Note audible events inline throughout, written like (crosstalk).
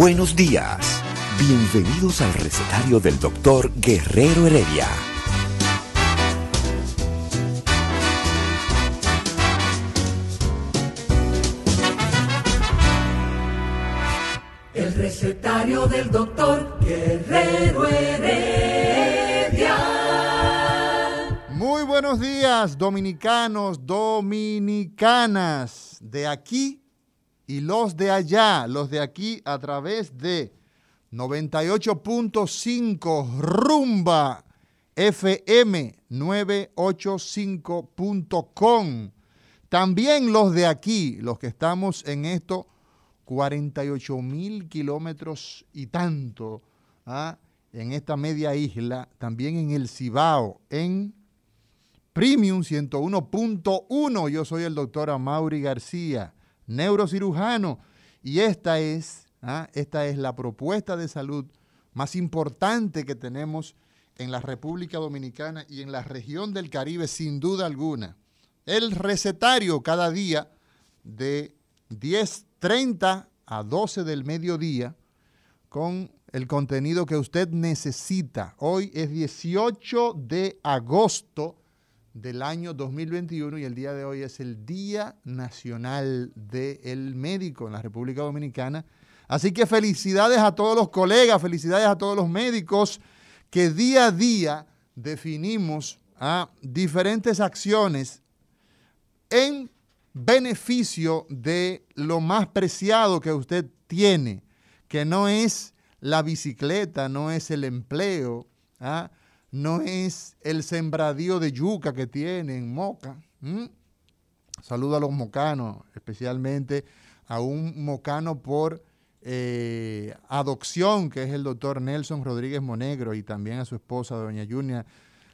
Buenos días. Bienvenidos al recetario del doctor Guerrero Heredia. El recetario del doctor Guerrero Heredia. Muy buenos días, dominicanos, dominicanas, de aquí y los de allá, los de aquí a través de 98.5 Rumba FM 985.com. También los de aquí, los que estamos en esto 48 mil kilómetros y tanto ¿ah? en esta media isla, también en el Cibao, en Premium 101.1. Yo soy el doctor Amaury García, neurocirujano, y esta es, ¿ah? esta es la propuesta de salud más importante que tenemos en la República Dominicana y en la región del Caribe, sin duda alguna. El recetario cada día de 10.30 a 12 del mediodía con el contenido que usted necesita. Hoy es 18 de agosto del año 2021 y el día de hoy es el Día Nacional del Médico en la República Dominicana. Así que felicidades a todos los colegas, felicidades a todos los médicos que día a día definimos a diferentes acciones en beneficio de lo más preciado que usted tiene, que no es la bicicleta, no es el empleo, ¿ah? No es el sembradío de yuca que tiene en Moca. Saludo a los mocanos, especialmente a un mocano por eh, adopción, que es el doctor Nelson Rodríguez Monegro, y también a su esposa, doña Junia,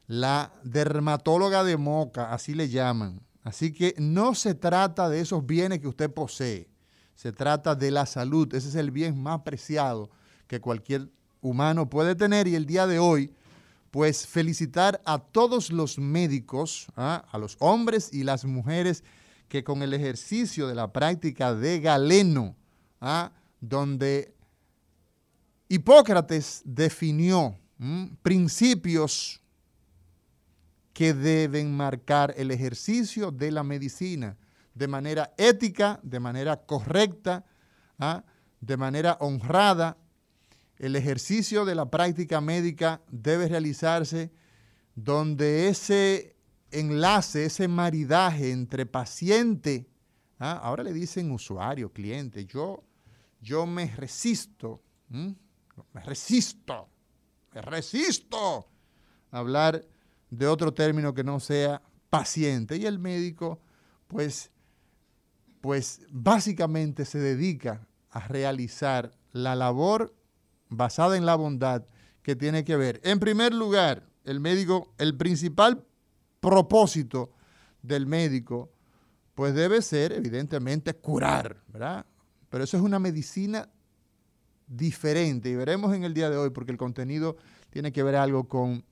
la dermatóloga de Moca, así le llaman. Así que no se trata de esos bienes que usted posee, se trata de la salud. Ese es el bien más preciado que cualquier humano puede tener y el día de hoy, pues felicitar a todos los médicos, ¿ah? a los hombres y las mujeres que con el ejercicio de la práctica de Galeno, ¿ah? donde Hipócrates definió principios que deben marcar el ejercicio de la medicina de manera ética, de manera correcta, ¿ah? de manera honrada. El ejercicio de la práctica médica debe realizarse donde ese enlace, ese maridaje entre paciente, ¿ah? ahora le dicen usuario, cliente, yo, yo me resisto, me resisto, me resisto a hablar de otro término que no sea paciente. Y el médico, pues, pues básicamente se dedica a realizar la labor basada en la bondad que tiene que ver. En primer lugar, el médico, el principal propósito del médico, pues debe ser, evidentemente, curar, ¿verdad? Pero eso es una medicina diferente y veremos en el día de hoy, porque el contenido tiene que ver algo con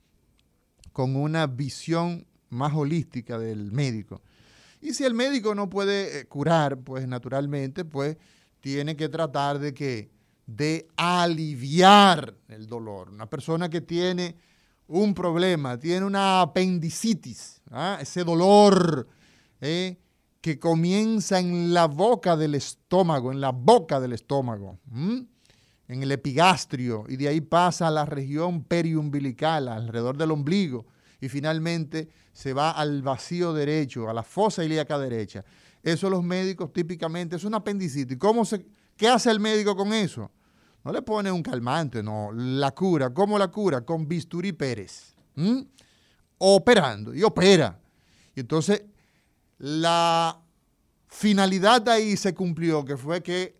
con una visión más holística del médico. Y si el médico no puede eh, curar, pues naturalmente, pues tiene que tratar de que de aliviar el dolor. Una persona que tiene un problema, tiene una apendicitis, ¿ah? ese dolor ¿eh? que comienza en la boca del estómago, en la boca del estómago en el epigastrio y de ahí pasa a la región periumbilical, alrededor del ombligo, y finalmente se va al vacío derecho, a la fosa ilíaca derecha. Eso los médicos típicamente es un apendicitis. ¿Cómo se, ¿Qué hace el médico con eso? No le pone un calmante, no. La cura, ¿cómo la cura? Con bisturí Pérez. operando y opera. Y entonces la finalidad ahí se cumplió, que fue que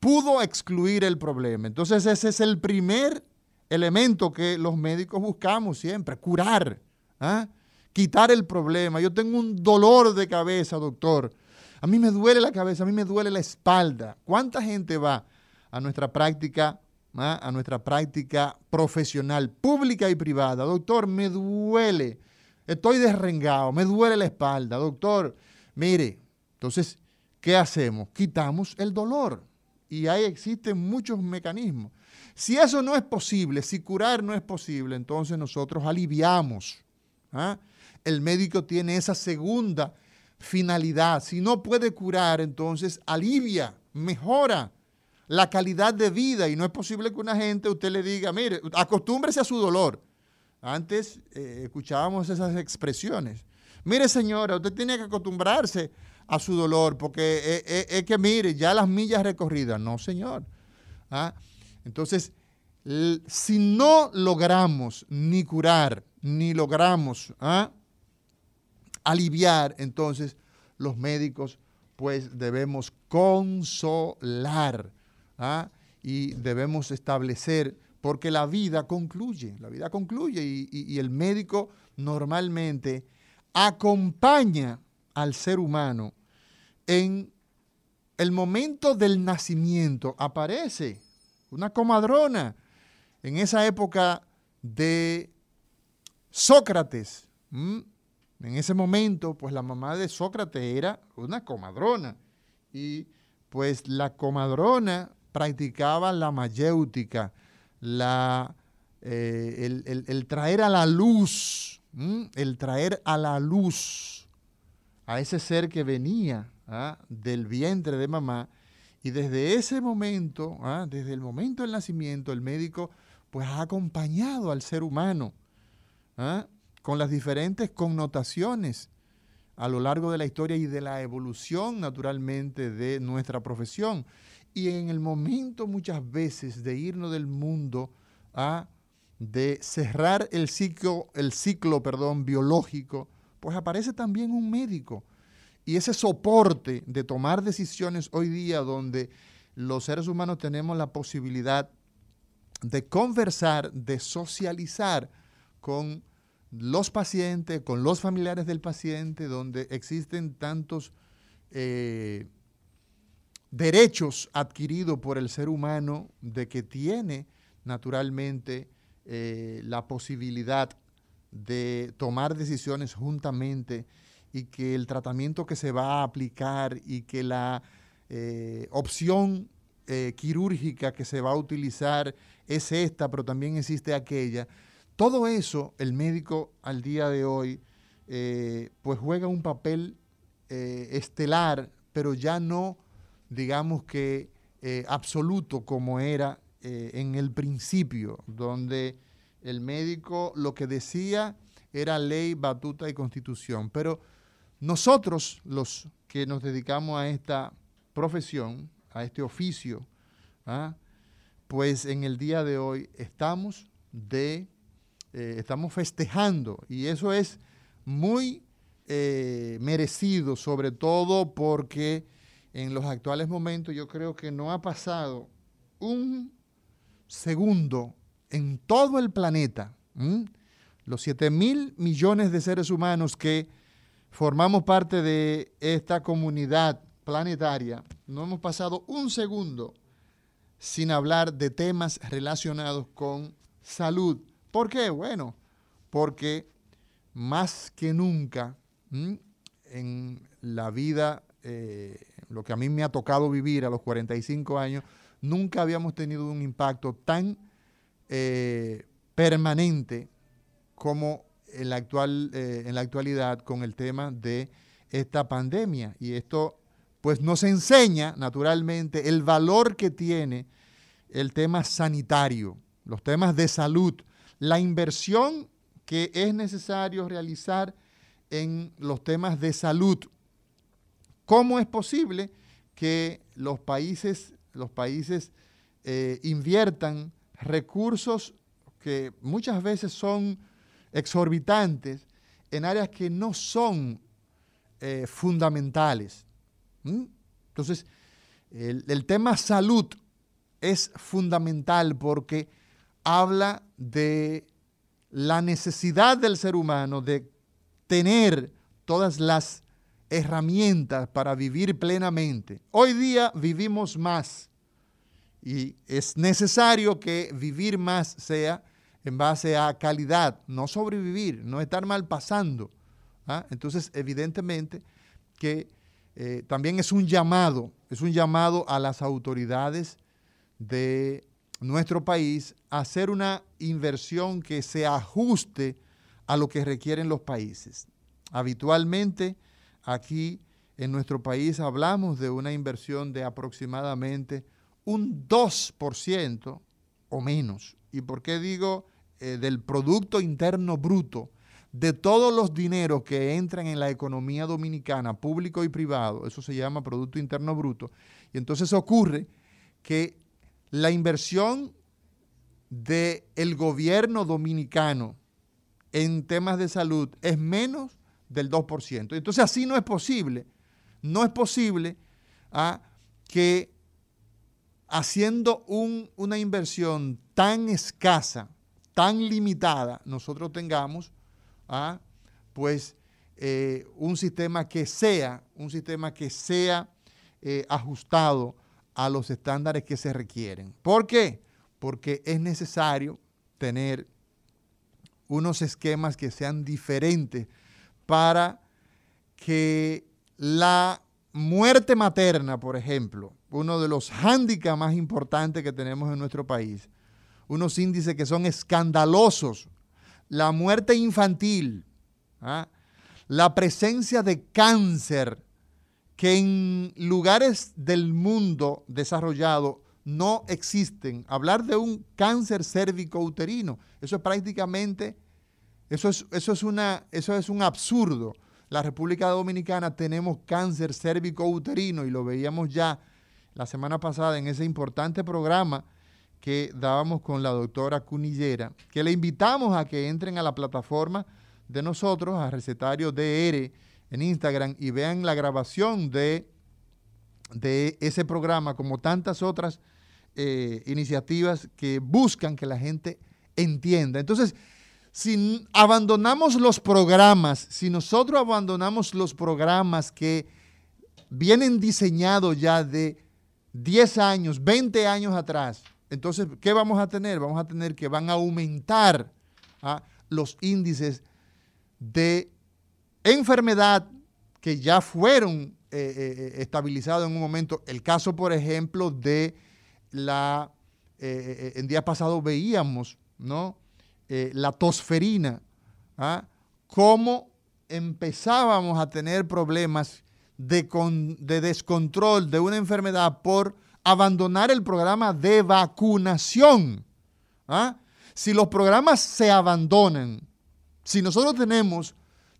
pudo excluir el problema. Entonces ese es el primer elemento que los médicos buscamos siempre, curar, ¿ah? quitar el problema. Yo tengo un dolor de cabeza, doctor. A mí me duele la cabeza, a mí me duele la espalda. ¿Cuánta gente va a nuestra práctica, a nuestra práctica profesional, pública y privada? Doctor, me duele, estoy desrengado, me duele la espalda. Doctor, mire, entonces, ¿qué hacemos? Quitamos el dolor y ahí existen muchos mecanismos. Si eso no es posible, si curar no es posible, entonces nosotros aliviamos. ¿ah? El médico tiene esa segunda finalidad. Si no puede curar, entonces alivia, mejora la calidad de vida. Y no es posible que una gente usted le diga, mire, acostúmbrese a su dolor. Antes eh, escuchábamos esas expresiones. Mire señora, usted tiene que acostumbrarse a su dolor, porque es, que mire, ya las millas recorridas, no señor. ¿Ah? Entonces, si no logramos ni curar, ni logramos ¿ah? Aliviar, entonces los médicos pues debemos consolar ¿ah? y debemos establecer, porque la vida concluye, la vida concluye y el médico normalmente acompaña al ser humano en el momento del nacimiento aparece una comadrona en esa época de Sócrates. En ese momento, pues la mamá de Sócrates era una comadrona. Y pues la comadrona practicaba la mayéutica, la, eh, el, traer a la luz, el traer a la luz a ese ser que venía ¿ah? del vientre de mamá. Y desde ese momento, ¿ah? desde el momento del nacimiento, el médico pues ha acompañado al ser humano ¿ah? Con las diferentes connotaciones a lo largo de la historia y de la evolución naturalmente de nuestra profesión. Y en el momento muchas veces de irnos del mundo, a de cerrar el ciclo, el ciclo perdón, biológico, pues aparece también un médico y ese soporte de tomar decisiones hoy día donde los seres humanos tenemos la posibilidad de conversar, de socializar con los pacientes, con los familiares del paciente, donde existen tantos eh, derechos adquiridos por el ser humano de que tiene naturalmente eh, la posibilidad de tomar decisiones juntamente y que el tratamiento que se va a aplicar y que la eh, opción quirúrgica que se va a utilizar es esta, pero también existe aquella. Todo eso el médico al día de hoy eh, pues juega un papel estelar, pero ya no digamos que absoluto como era en el principio, donde el médico lo que decía era ley, batuta y constitución. Pero nosotros, los que nos dedicamos a esta profesión, a este oficio, ¿ah? pues en el día de hoy estamos de, eh, estamos festejando y eso es muy eh, merecido, sobre todo porque en los actuales momentos yo creo que no ha pasado un segundo en todo el planeta, los 7 mil millones de seres humanos que formamos parte de esta comunidad planetaria, no hemos pasado un segundo sin hablar de temas relacionados con salud. ¿Por qué? Bueno, porque más que nunca en la vida, eh, lo que a mí me ha tocado vivir a los 45 años, nunca habíamos tenido un impacto tan eh, permanente como en la, actual, eh, en la actualidad con el tema de esta pandemia. Y esto pues nos enseña naturalmente el valor que tiene el tema sanitario, los temas de salud, la inversión que es necesario realizar en los temas de salud. ¿Cómo es posible que los países, los países eh, inviertan recursos que muchas veces son exorbitantes en áreas que no son eh, fundamentales. Entonces, el, el tema salud es fundamental porque habla de la necesidad del ser humano de tener todas las herramientas para vivir plenamente. Hoy día vivimos más y es necesario que vivir más sea en base a calidad, no sobrevivir, no estar mal pasando. ¿ah? Entonces, evidentemente que eh, también es un llamado, es un llamado a las autoridades de nuestro país hacer una inversión que se ajuste a lo que requieren los países. Habitualmente aquí en nuestro país hablamos de una inversión de aproximadamente un 2% o menos. ¿Y por qué digo eh, del Producto Interno Bruto? De todos los dineros que entran en la economía dominicana, público y privado, eso se llama Producto Interno Bruto. Y entonces ocurre que la inversión del gobierno dominicano en temas de salud es menos del 2%. Entonces así no es posible, no es posible ah, que haciendo una inversión tan escasa, tan limitada, nosotros tengamos ah, pues eh, un sistema que sea, un sistema que sea eh, ajustado a los estándares que se requieren. ¿Por qué? Porque es necesario tener unos esquemas que sean diferentes para que la muerte materna, por ejemplo, uno de los hándicaps más importantes que tenemos en nuestro país, unos índices que son escandalosos, la muerte infantil, ¿ah? la presencia de cáncer que en lugares del mundo desarrollado no existen. Hablar de un cáncer cérvico uterino, eso es prácticamente, eso es, eso es, una, eso es un absurdo. La República Dominicana tenemos cáncer cérvico uterino y lo veíamos ya la semana pasada en ese importante programa que dábamos con la doctora Cunillera, que le invitamos a que entren a la plataforma de nosotros, a Recetario DR, en Instagram y vean la grabación de, de ese programa, como tantas otras eh, iniciativas que buscan que la gente entienda. Entonces, si abandonamos los programas, si nosotros abandonamos los programas que vienen diseñados ya de 10 años, 20 años atrás, entonces, ¿qué vamos a tener? Vamos a tener que van a aumentar ¿ah? los índices de enfermedad que ya fueron eh, eh, eh, estabilizados en un momento. El caso, por ejemplo, de la, en día pasado veíamos, ¿no? la tosferina, ¿ah? cómo empezábamos a tener problemas de, de descontrol de una enfermedad por abandonar el programa de vacunación. ¿ah? Si los programas se abandonan, si nosotros tenemos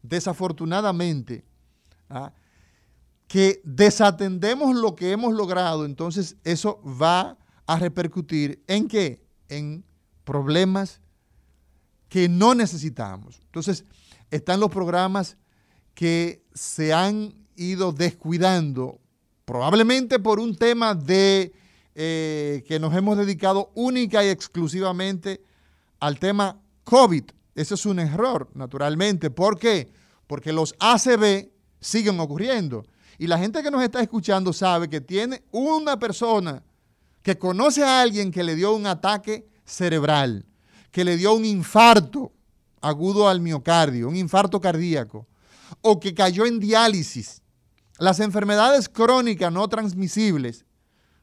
desafortunadamente, ¿ah? que desatendemos lo que hemos logrado, entonces eso va a repercutir en qué? En problemas que no necesitamos. Entonces, están los programas que se han ido descuidando, probablemente por un tema de eh, que nos hemos dedicado única y exclusivamente al tema COVID. Ese es un error, naturalmente. ¿Por qué? Porque los ACV siguen ocurriendo. Y la gente que nos está escuchando sabe que tiene una persona que conoce a alguien que le dio un ataque cerebral, que le dio un infarto agudo al miocardio, un infarto cardíaco, o que cayó en diálisis. Las enfermedades crónicas no transmisibles,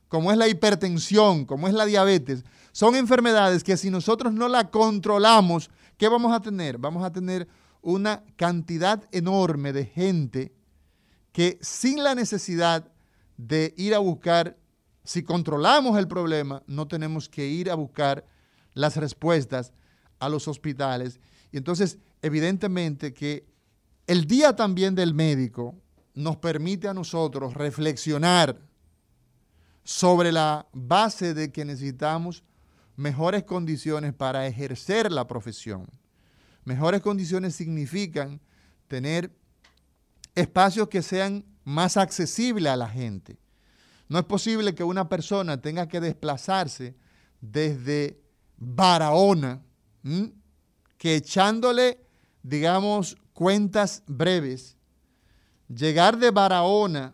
como es la hipertensión, como es la diabetes, son enfermedades que si nosotros no la controlamos, ¿qué vamos a tener? Vamos a tener una cantidad enorme de gente que sin la necesidad de ir a buscar, si controlamos el problema, no tenemos que ir a buscar las respuestas a los hospitales. Y entonces, evidentemente que el día también del médico nos permite a nosotros reflexionar sobre la base de que necesitamos mejores condiciones para ejercer la profesión Mejores condiciones significan tener espacios que sean más accesibles a la gente. No es posible que una persona tenga que desplazarse desde Barahona, que echándole, digamos, cuentas breves, llegar de Barahona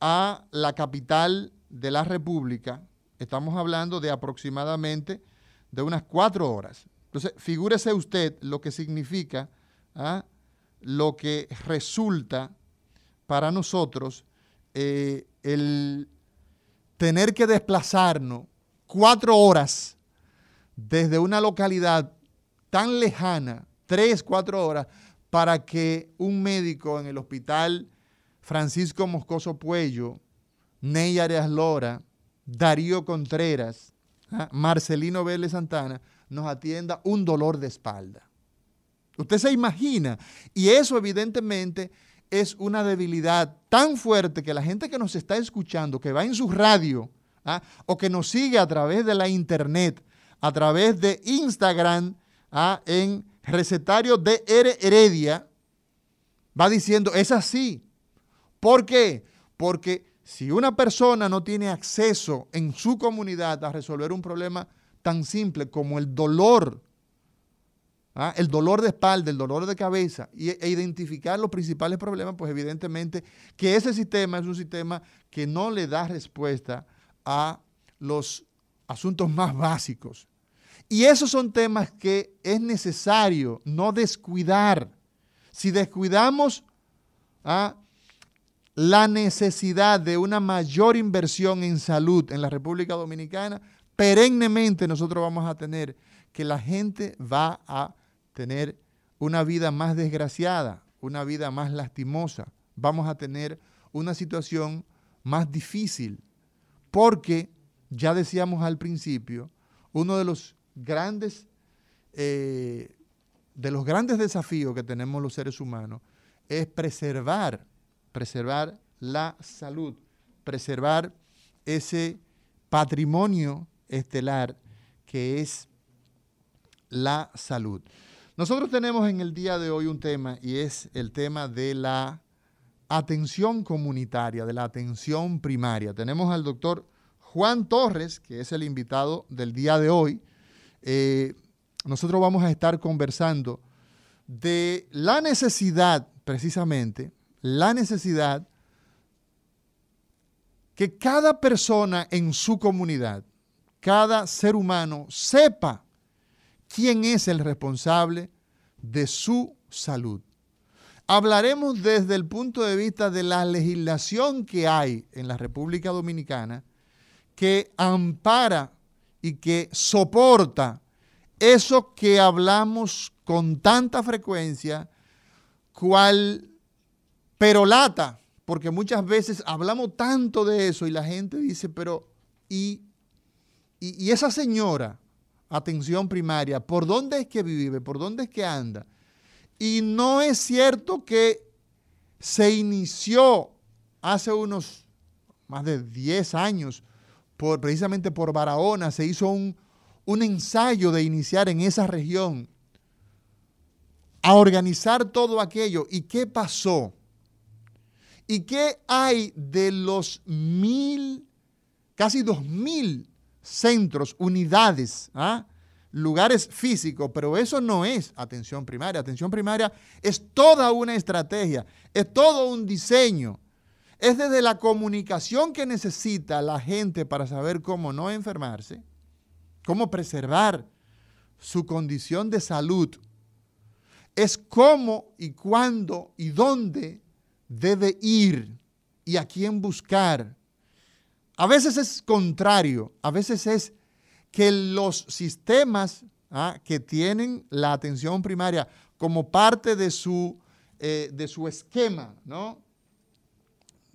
a la capital de la República, estamos hablando de aproximadamente de unas cuatro horas. Entonces, figúrese usted lo que significa, ¿ah? lo que resulta para nosotros eh, el tener que desplazarnos cuatro horas desde una localidad tan lejana, tres, cuatro horas, para que un médico en el hospital Francisco Moscoso Puello, Ney Arias Lora, Darío Contreras, ¿ah? Marcelino Vélez Santana, nos atienda un dolor de espalda. Usted se imagina. Y eso evidentemente es una debilidad tan fuerte que la gente que nos está escuchando, que va en su radio, ¿ah? o que nos sigue a través de la internet, a través de Instagram, ¿ah? en recetario de Heredia, va diciendo, es así. ¿Por qué? Porque si una persona no tiene acceso en su comunidad a resolver un problema tan simple como el dolor, ¿ah? el dolor de espalda, el dolor de cabeza, e identificar los principales problemas, pues evidentemente que ese sistema es un sistema que no le da respuesta a los asuntos más básicos. Y esos son temas que es necesario no descuidar. Si descuidamos ¿ah? La necesidad de una mayor inversión en salud en la República Dominicana, perennemente nosotros vamos a tener que la gente va a tener una vida más desgraciada, una vida más lastimosa. Vamos a tener una situación más difícil, porque ya decíamos al principio, uno de los grandes, eh, de los grandes desafíos que tenemos los seres humanos es preservar, preservar la salud, preservar ese patrimonio estelar que es la salud. Nosotros tenemos en el día de hoy un tema y es el tema de la atención comunitaria, de la atención primaria. Tenemos al doctor Juan Torres, que es el invitado del día de hoy. Eh, nosotros vamos a estar conversando de la necesidad, precisamente, la necesidad que cada persona en su comunidad cada ser humano sepa quién es el responsable de su salud. Hablaremos desde el punto de vista de la legislación que hay en la República Dominicana que ampara y que soporta eso que hablamos con tanta frecuencia, cual perolata, porque muchas veces hablamos tanto de eso y la gente dice, pero ¿y y, esa señora, atención primaria, ¿por dónde es que vive? ¿Por dónde es que anda? Y no es cierto que se inició hace unos más de 10 años, precisamente por Barahona, se hizo un, un ensayo de iniciar en esa región a organizar todo aquello. ¿Y qué pasó? ¿Y qué hay de los mil, casi dos mil centros, unidades, ¿ah? lugares físicos, pero eso no es atención primaria. Atención primaria es toda una estrategia, es todo un diseño. Es desde la comunicación que necesita la gente para saber cómo no enfermarse, cómo preservar su condición de salud. Es cómo y cuándo y dónde debe ir y a quién buscar a veces es contrario, a veces es que los sistemas ¿ah? que tienen la atención primaria como parte de su, eh, de su esquema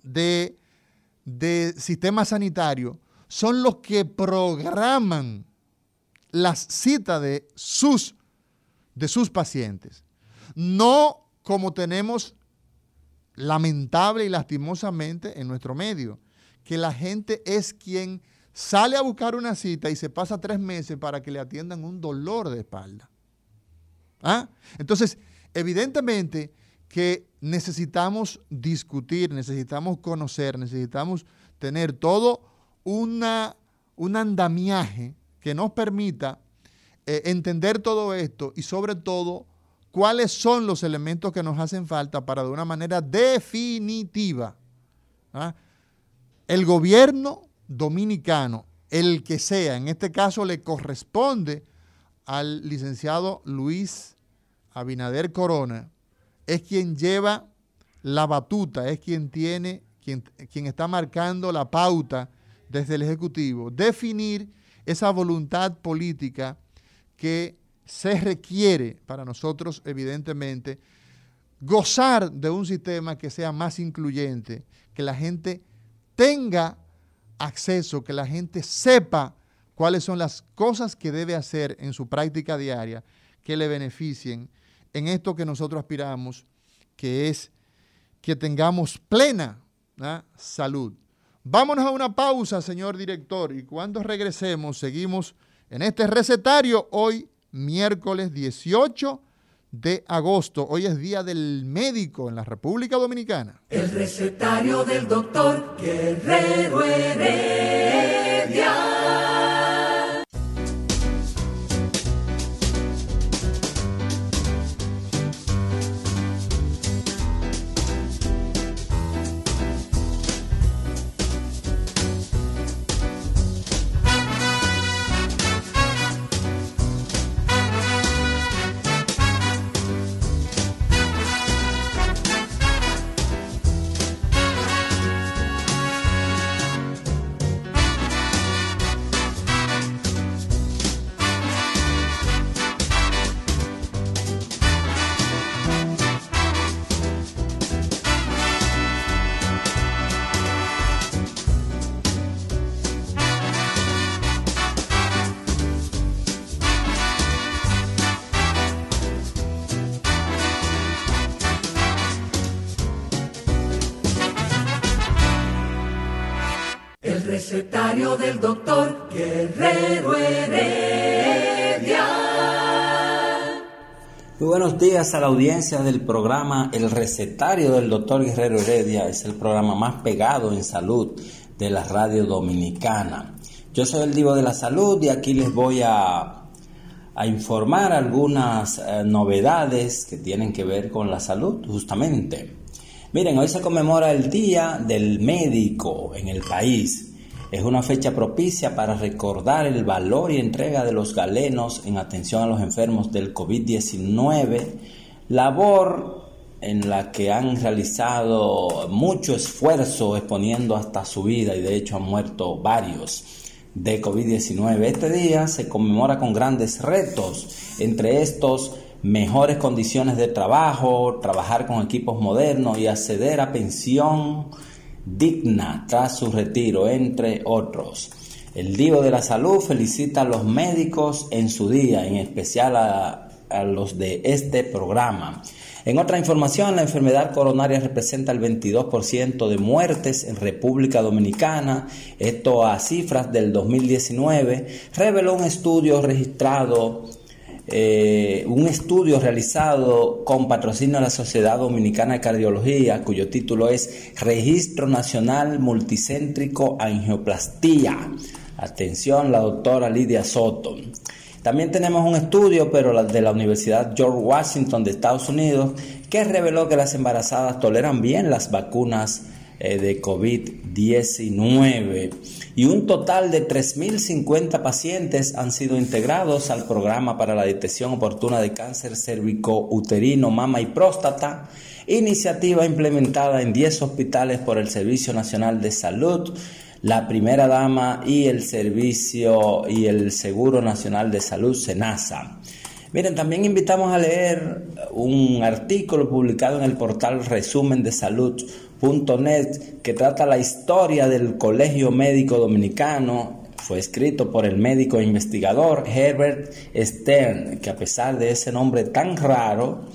de, de sistema sanitario son los que programan las citas de sus, de sus pacientes. No como tenemos lamentable y lastimosamente en nuestro medio que la gente es quien sale a buscar una cita y se pasa tres meses para que le atiendan un dolor de espalda. ¿Ah? Entonces, evidentemente que necesitamos discutir, necesitamos conocer, necesitamos tener todo una, un andamiaje que nos permita eh, entender todo esto y sobre todo cuáles son los elementos que nos hacen falta para de una manera definitiva ¿ah? el gobierno dominicano, el que sea, en este caso le corresponde al licenciado Luis Abinader Corona, es quien lleva la batuta, es quien tiene, quien, quien está marcando la pauta desde el Ejecutivo, definir esa voluntad política que se requiere para nosotros, evidentemente, gozar de un sistema que sea más incluyente, que la gente tenga acceso, que la gente sepa cuáles son las cosas que debe hacer en su práctica diaria que le beneficien en esto que nosotros aspiramos, que es que tengamos plena salud. Vámonos a una pausa, señor director, y cuando regresemos seguimos en este recetario hoy, miércoles 18 de agosto. Hoy es Día del Médico en la República Dominicana. El recetario del doctor Guerrero Heredia. Días a la audiencia del programa El recetario del doctor Guerrero Heredia. Es el programa más pegado en salud de la radio dominicana. Yo soy el Divo de la Salud y aquí les voy a, a informar algunas eh, novedades que tienen que ver con la salud, justamente. Miren, hoy se conmemora el Día del Médico en el país. Es una fecha propicia para recordar el valor y entrega de los galenos en atención a los enfermos del COVID-19, labor en la que han realizado mucho esfuerzo exponiendo hasta su vida y de hecho han muerto varios de COVID-19. Este día se conmemora con grandes retos, entre estos mejores condiciones de trabajo, trabajar con equipos modernos y acceder a pensión digna tras su retiro, entre otros. El Divo de la Salud felicita a los médicos en su día, en especial a, los de este programa. En otra información, la enfermedad coronaria representa el 22% de muertes en República Dominicana. Esto a cifras del 2019 reveló un estudio registrado eh, un estudio realizado con patrocinio de la Sociedad Dominicana de Cardiología, cuyo título es Registro Nacional Multicéntrico Angioplastía. Atención, la doctora Lidia Soto. También tenemos un estudio, pero de la Universidad George Washington de Estados Unidos, que reveló que las embarazadas toleran bien las vacunas eh, de COVID-19 y un total de 3.050 pacientes han sido integrados al programa para la detección oportuna de cáncer cérvico-uterino, mama y próstata, iniciativa implementada en 10 hospitales por el Servicio Nacional de Salud, la Primera Dama y el Servicio y el Seguro Nacional de Salud, SENASA. Miren, también invitamos a leer un artículo publicado en el portal Resumen de Salud .net que trata la historia del Colegio Médico Dominicano. Fue escrito por el médico e investigador Herbert Stern, que a pesar de ese nombre tan raro,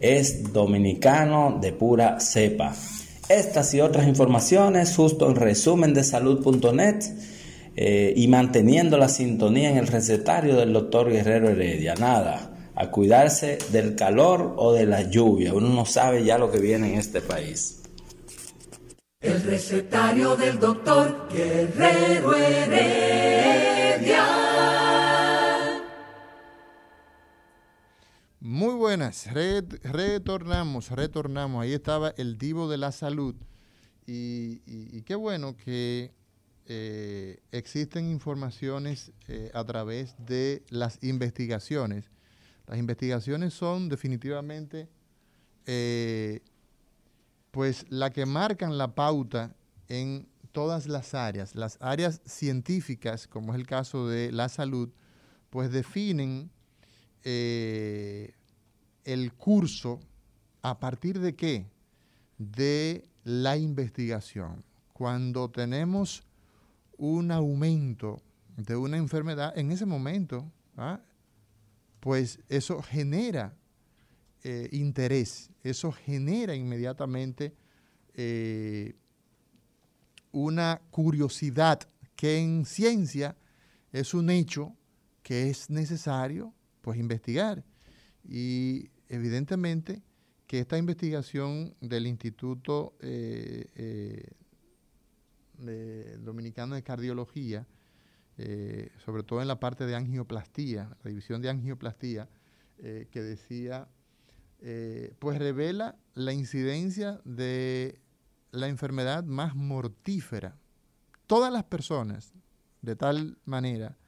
es dominicano de pura cepa. Estas y otras informaciones justo en resumen de salud.net eh, y manteniendo la sintonía en el recetario del doctor Guerrero Heredia. Nada, a cuidarse del calor o de la lluvia. Uno no sabe ya lo que viene en este país. El recetario del doctor Guerrero Heredia. Muy buenas, retornamos, retornamos. Ahí estaba el divo de la salud. Y, qué bueno que eh, existen informaciones eh, a través de las investigaciones. Las investigaciones son definitivamente eh, pues la que marcan la pauta en todas las áreas. Las áreas científicas, como es el caso de la salud, pues definen eh, el curso a partir de qué? De la investigación. Cuando tenemos un aumento de una enfermedad, en ese momento, ¿ah? pues eso genera eh, interés, eso genera inmediatamente eh, una curiosidad que en ciencia es un hecho que es necesario pues investigar. Y evidentemente que esta investigación del Instituto eh, Dominicano de Cardiología, sobre todo en la parte de angioplastía, la división de angioplastía, que decía eh, pues revela la incidencia de la enfermedad más mortífera. Todas las personas, de tal manera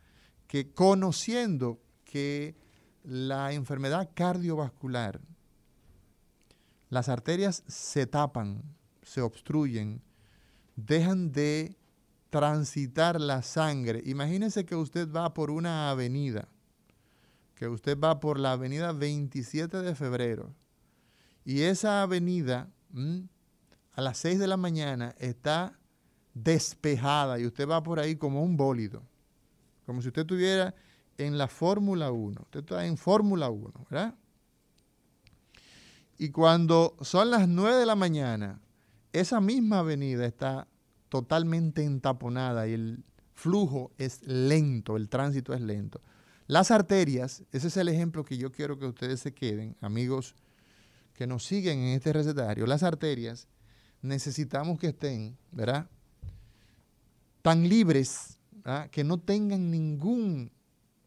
que conociendo que la enfermedad cardiovascular, las arterias se tapan, se obstruyen, dejan de transitar la sangre. Imagínense que usted va por una avenida que usted va por la avenida 27 de febrero y esa avenida a las 6 de la mañana está despejada y usted va por ahí como un bólido, como si usted estuviera en la Fórmula 1, usted está en Fórmula 1, ¿verdad? Y cuando son las 9 de la mañana, esa misma avenida está totalmente entaponada y el flujo es lento, el tránsito es lento. Las arterias, ese es el ejemplo que yo quiero que ustedes se queden, amigos que nos siguen en este recetario. Las arterias necesitamos que estén, ¿verdad? Tan libres que no tengan ningún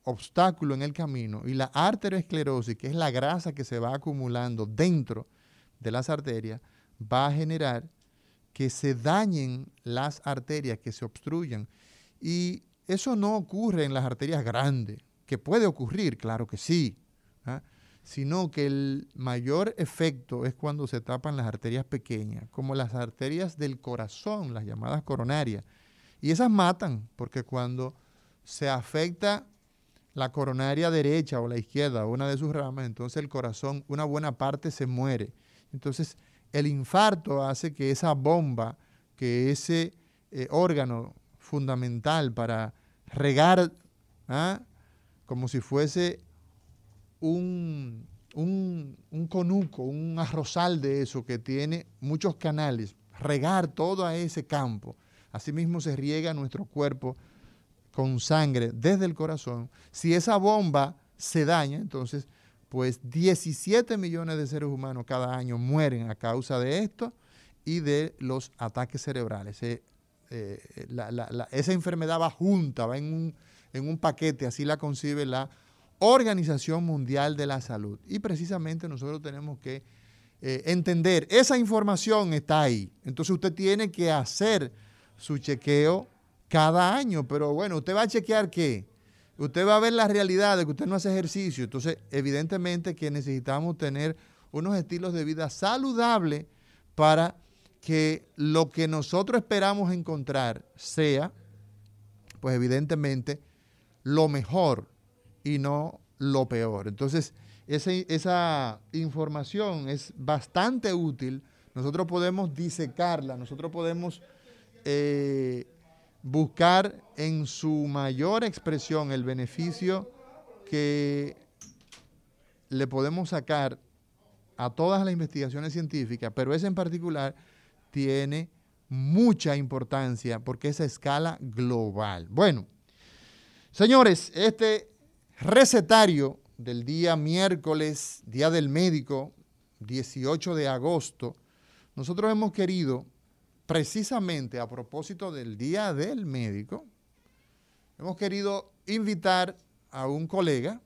obstáculo en el camino. Y la arteriosclerosis, que es la grasa que se va acumulando dentro de las arterias, va a generar que se dañen las arterias, que se obstruyan. Y eso no ocurre en las arterias grandes que puede ocurrir, claro que sí, ¿ah? sino que el mayor efecto es cuando se tapan las arterias pequeñas, como las arterias del corazón, las llamadas coronarias. Y esas matan, porque cuando se afecta la coronaria derecha o la izquierda, una de sus ramas, entonces el corazón, una buena parte se muere. Entonces el infarto hace que esa bomba, que ese eh, órgano fundamental para regar ¿ah? Como si fuese un, un, conuco, un arrozal de eso que tiene muchos canales, regar todo a ese campo. Asimismo se riega nuestro cuerpo con sangre desde el corazón. Si esa bomba se daña, entonces, pues 17 millones de seres humanos cada año mueren a causa de esto y de los ataques cerebrales. Eh, eh, esa enfermedad va junta, va en un en un paquete, así la concibe la Organización Mundial de la Salud. Y precisamente nosotros tenemos que eh, entender, esa información está ahí. Entonces usted tiene que hacer su chequeo cada año, pero bueno, usted va a chequear qué? Usted va a ver la realidad de que usted no hace ejercicio. Entonces, evidentemente que necesitamos tener unos estilos de vida saludables para que lo que nosotros esperamos encontrar sea, pues evidentemente, lo mejor y no lo peor. Entonces, esa, información es bastante útil. Nosotros podemos disecarla, nosotros podemos eh, buscar en su mayor expresión el beneficio que le podemos sacar a todas las investigaciones científicas, pero esa en particular tiene mucha importancia porque es a escala global. Bueno, Señores, este recetario del día miércoles, Día del Médico, 18 de agosto, nosotros hemos querido, precisamente a propósito del Día del Médico, hemos querido invitar a un colega,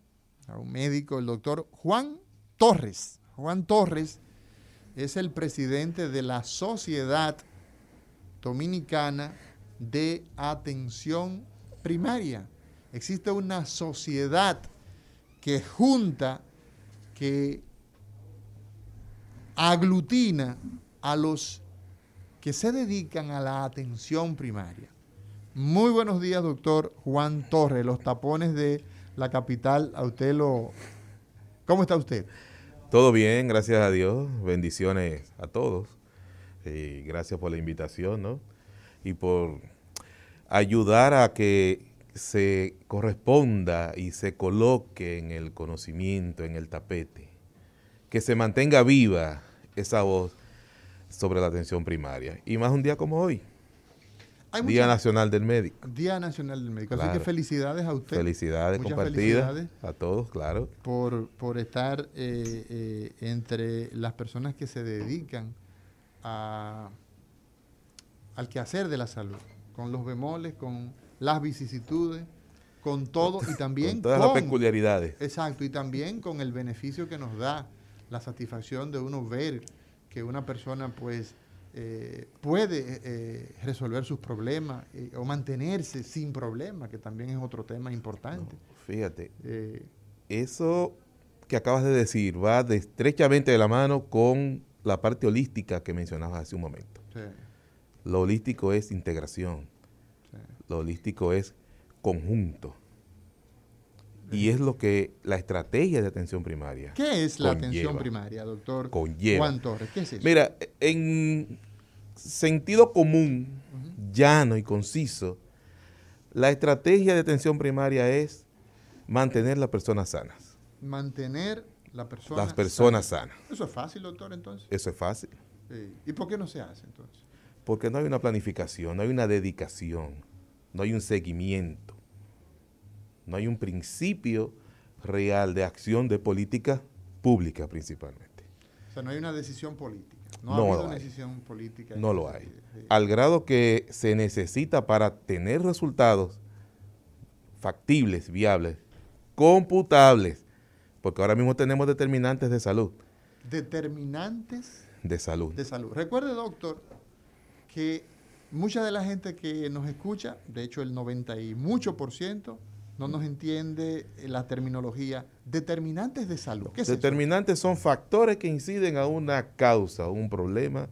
a un médico, el doctor Juan Torres. Juan Torres es el presidente de la Sociedad Dominicana de Atención Primaria. Existe una sociedad que junta, que aglutina a los que se dedican a la atención primaria. Muy buenos días, doctor Juan Torres, los tapones de la capital. A usted lo... ¿Cómo está usted? Todo bien, gracias a Dios. Bendiciones a todos. Y gracias por la invitación, ¿no? Y por ayudar a que se corresponda y se coloque en el conocimiento, en el tapete, que se mantenga viva esa voz sobre la atención primaria. Y más un día como hoy, Día Nacional del Médico. Día Nacional del Médico. Así que felicidades a usted. Felicidades compartidas a todos, claro. Por, por estar eh, eh, entre las personas que se dedican a, al quehacer de la salud, con los bemoles, con las vicisitudes, con todo y también con todas las peculiaridades. Exacto, y también con el beneficio que nos da la satisfacción de uno ver que una persona pues eh, puede eh, resolver sus problemas eh, o mantenerse sin problemas, que también es otro tema importante. fíjate, eso que acabas de decir va de estrechamente de la mano con la parte holística que mencionabas hace un momento. Lo holístico es integración. Lo holístico es conjunto. Y es lo que la estrategia de atención primaria. ¿Qué es la atención primaria, doctor Juan Torres? ¿Qué es eso? Mira, en sentido común, llano y conciso, la estrategia de atención primaria es mantener las personas sanas. Mantener la persona las personas sanas. Eso es fácil, doctor, entonces. Eso es fácil. ¿Y por qué no se hace entonces? Porque no hay una planificación, no hay una dedicación no hay un seguimiento, no hay un principio real de acción de política pública principalmente. O sea, no hay una decisión política. No, hay una decisión política. No lo hay. Al grado que se necesita para tener resultados factibles, viables, computables, porque ahora mismo tenemos determinantes de salud. Determinantes de salud. De salud. Recuerde, doctor, que mucha de la gente que nos escucha, de hecho el 90 y mucho por ciento, no nos entiende la terminología determinantes de salud. ¿Qué determinantes son factores que inciden a una causa, un problema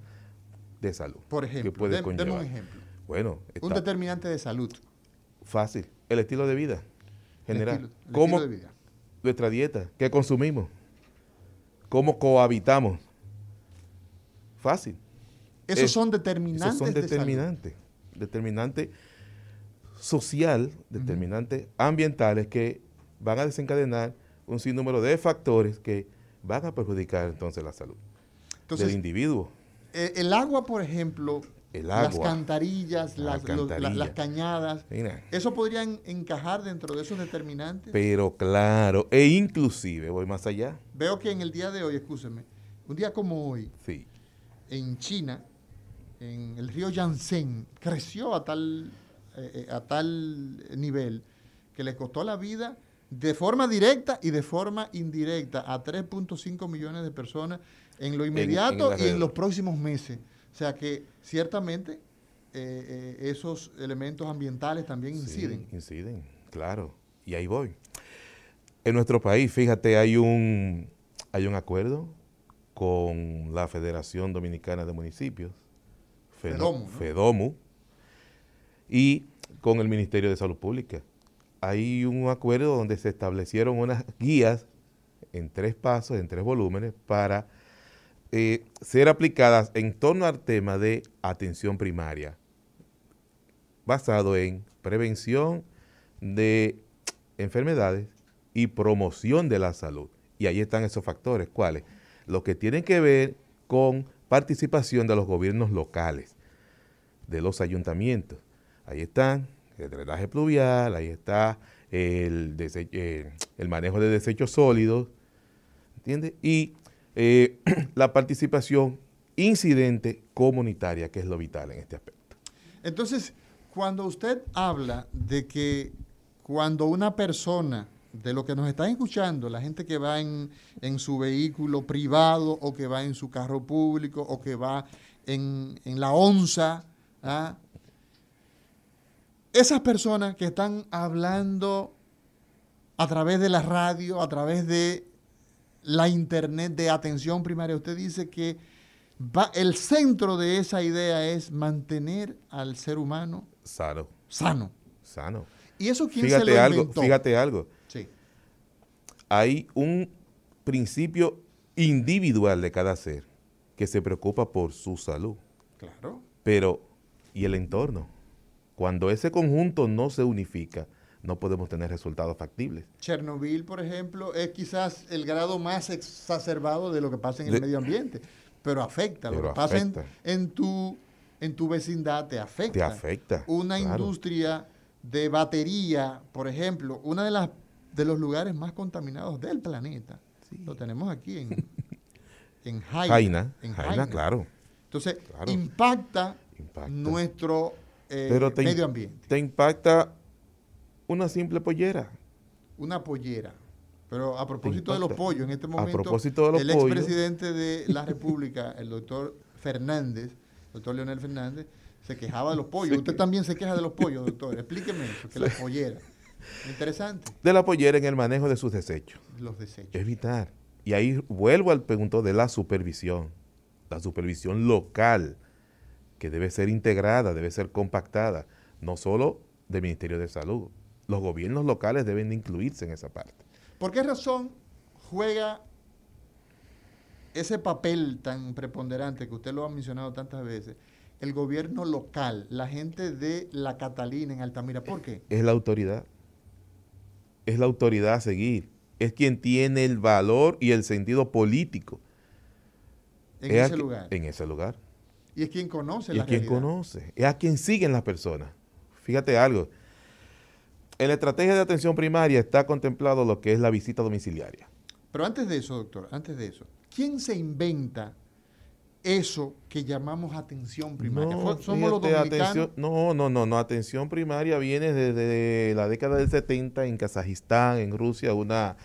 de salud. Por ejemplo, puede un ejemplo. Bueno, un determinante de salud. Fácil, el estilo de vida general. ¿Cómo de vida. Nuestra dieta, qué consumimos, cómo cohabitamos. Fácil. Esos son determinantes. Esos son determinantes. Determinantes social, determinantes ambientales que van a desencadenar un sinnúmero de factores que van a perjudicar entonces la salud del individuo. Eh, el agua, por ejemplo, las cantarillas, las, cañadas, ¿eso podrían encajar dentro de esos determinantes? Pero claro, e inclusive, voy más allá. Veo que en el día de hoy, escúcheme, un día como hoy, sí. en China, en el río Yangtze creció a tal, eh, eh, a tal nivel que le costó la vida de forma directa y de forma indirecta a 3.5 millones de personas en lo inmediato y en los próximos meses. O sea que ciertamente eh, esos elementos ambientales también inciden. inciden, claro. Y ahí voy. En nuestro país, fíjate, hay un, hay un acuerdo con la Federación Dominicana de Municipios FEDOMU, y con el Ministerio de Salud Pública. Hay un acuerdo donde se establecieron unas guías en tres pasos, en tres volúmenes, para eh, ser aplicadas en torno al tema de atención primaria, basado en prevención de enfermedades y promoción de la salud. Y ahí están esos factores. ¿Cuáles? Los que tienen que ver con participación de los gobiernos locales, de los ayuntamientos. Ahí están el drenaje pluvial, ahí está el, eh, el manejo de desechos sólidos, ¿entiende? Y eh, (clears throat) la participación incidente comunitaria, que es lo vital en este aspecto. Entonces, cuando usted habla de que cuando una persona, de lo que nos está escuchando, la gente que va en, su vehículo privado o que va en su carro público o que va en, la onza, ¿ah? esas personas que están hablando a través de la radio, a través de la internet de atención primaria, usted dice que va, el centro de esa idea es mantener al ser humano sano. Sano. Sano. ¿Y eso quién fíjate se lo algo, Fíjate algo. Hay un principio individual de cada ser que se preocupa por su salud. Claro. Pero, ¿y el entorno? Cuando ese conjunto no se unifica, no podemos tener resultados factibles. Chernobyl, por ejemplo, es quizás el grado más exacerbado de lo que pasa en el medio ambiente, pero afecta. lo que pasa en, tu, en tu vecindad te afecta. Te afecta. Una industria de batería, por ejemplo, uno de, las, de los lugares más contaminados del planeta. Lo tenemos aquí en, (laughs) en Jaina. En Jaina, claro. Entonces, Impacta, nuestro eh, medio ambiente. Te impacta una simple pollera. Una pollera. Pero a propósito de los pollos, en este momento, a propósito de los el expresidente de (laughs) la República, el doctor Fernández, doctor Leonel Fernández, se quejaba de los pollos. Usted también se queja de los pollos, doctor. (laughs) Explíqueme eso, que la pollera. Interesante. De la pollera en el manejo de sus desechos. Los desechos. Es vital. Y ahí vuelvo al punto de la supervisión. La supervisión local, que debe ser integrada, debe ser compactada, no solo del Ministerio de Salud, los gobiernos locales deben de incluirse en esa parte. ¿Por qué razón juega ese papel tan preponderante que usted lo ha mencionado tantas veces, el gobierno local, la gente de la Catalina en Altamira? ¿Por qué? Es la autoridad. Es la autoridad a seguir. Es quien tiene el valor y el sentido político. En ese lugar. En ese lugar. Y es quien conoce y la es quien conoce. Es a quien siguen las personas. Fíjate algo. En la estrategia de atención primaria está contemplado lo que es la visita domiciliaria. Pero antes de eso, doctor, antes de eso, ¿quién se inventa eso que llamamos atención primaria? No, ¿Somos los dominicanos? no, no, no, no. Atención primaria viene desde la década del 70 en Kazajistán, en Rusia, una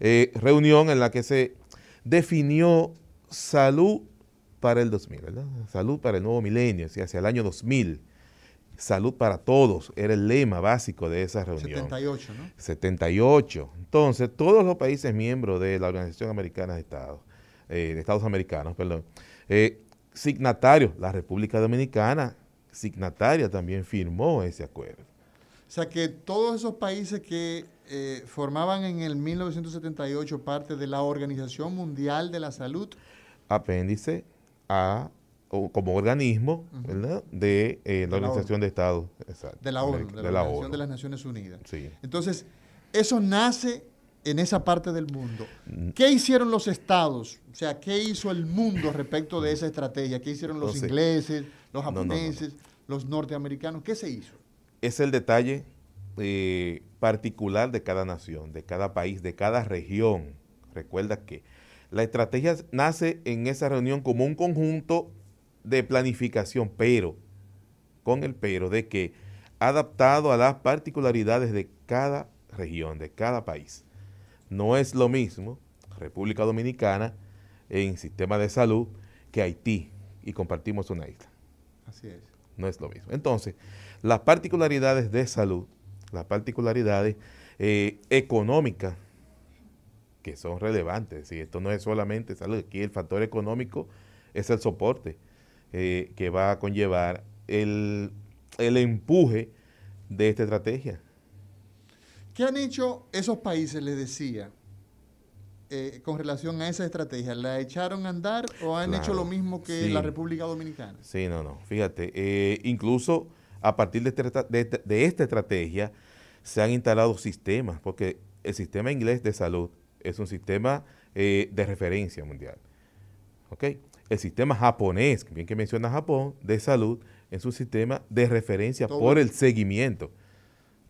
eh, reunión en la que se definió salud para el 2000, ¿verdad? Salud para el nuevo milenio, hacia el año 2000. Salud para todos era el lema básico de esa reunión. 78, ¿no? 78. Entonces, todos los países miembros de la Organización Americana de Estados, eh, de Estados Americanos, perdón, eh, signatarios, la República Dominicana, signataria también firmó ese acuerdo. O sea que todos esos países que eh, formaban en el 1978 parte de la Organización Mundial de la Salud. Apéndice a como organismo de eh, la, Organización de Estados. de la ONU, de la, Organización de las Naciones Unidas. Entonces, eso nace en esa parte del mundo. Mm. ¿Qué hicieron los estados? O sea, ¿qué hizo el mundo respecto de esa estrategia? ¿Qué hicieron los ingleses, los japoneses, los norteamericanos? ¿Qué se hizo? Es el detalle eh, particular de cada nación, de cada país, de cada región. Recuerda que la estrategia nace en esa reunión como un conjunto de planificación, pero, con el pero, de que adaptado a las particularidades de cada región, de cada país. No es lo mismo República Dominicana en sistema de salud que Haití y compartimos una isla. Así es. No es lo mismo. Entonces, las particularidades de salud, las particularidades eh, económicas que son relevantes, y esto no es solamente salud, aquí el factor económico es el soporte eh, que va a conllevar el, empuje de esta estrategia. ¿Qué han hecho esos países, les decía, eh, con relación a esa estrategia? ¿La echaron a andar o han hecho lo mismo que la República Dominicana? Sí, no, no. Fíjate, eh, incluso a partir de, este de, esta estrategia se han instalado sistemas, porque el sistema inglés de salud es un sistema de referencia mundial. ¿Ok? el sistema japonés, bien que menciona Japón, de salud, en su sistema de referencia por el seguimiento.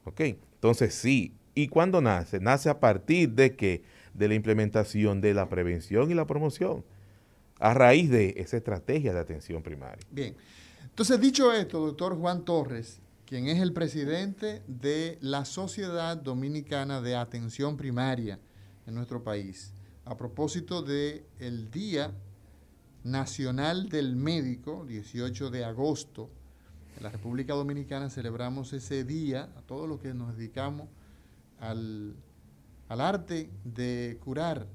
¿Ok? Entonces sí, ¿Y cuándo nace? Nace a partir de que de la implementación de la prevención y la promoción, a raíz de esa estrategia de atención primaria. Bien. Entonces, dicho esto, doctor Juan Torres, quien es el presidente de la Sociedad Dominicana de Atención Primaria en nuestro país, a propósito del el Día Nacional del Médico, 18 de agosto, en la República Dominicana celebramos ese día a todos los que nos dedicamos al, arte de curar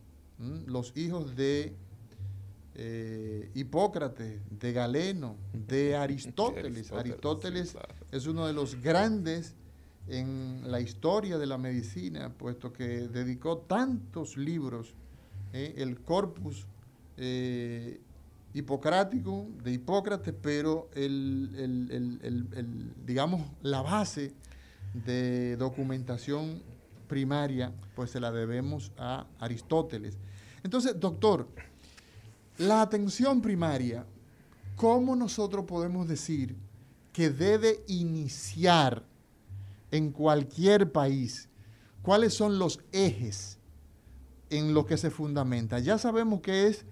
los hijos de eh, Hipócrates, de Galeno, de (laughs) Aristóteles. Aristóteles, es uno de los grandes en la historia de la medicina, puesto que dedicó tantos libros, eh, el corpus eh, hipocrático de Hipócrates, pero el, digamos, la base de documentación primaria, pues se la debemos a Aristóteles. Entonces, doctor, la atención primaria, ¿cómo nosotros podemos decir que debe iniciar en cualquier país? ¿Cuáles son los ejes en los que se fundamenta? Ya sabemos que es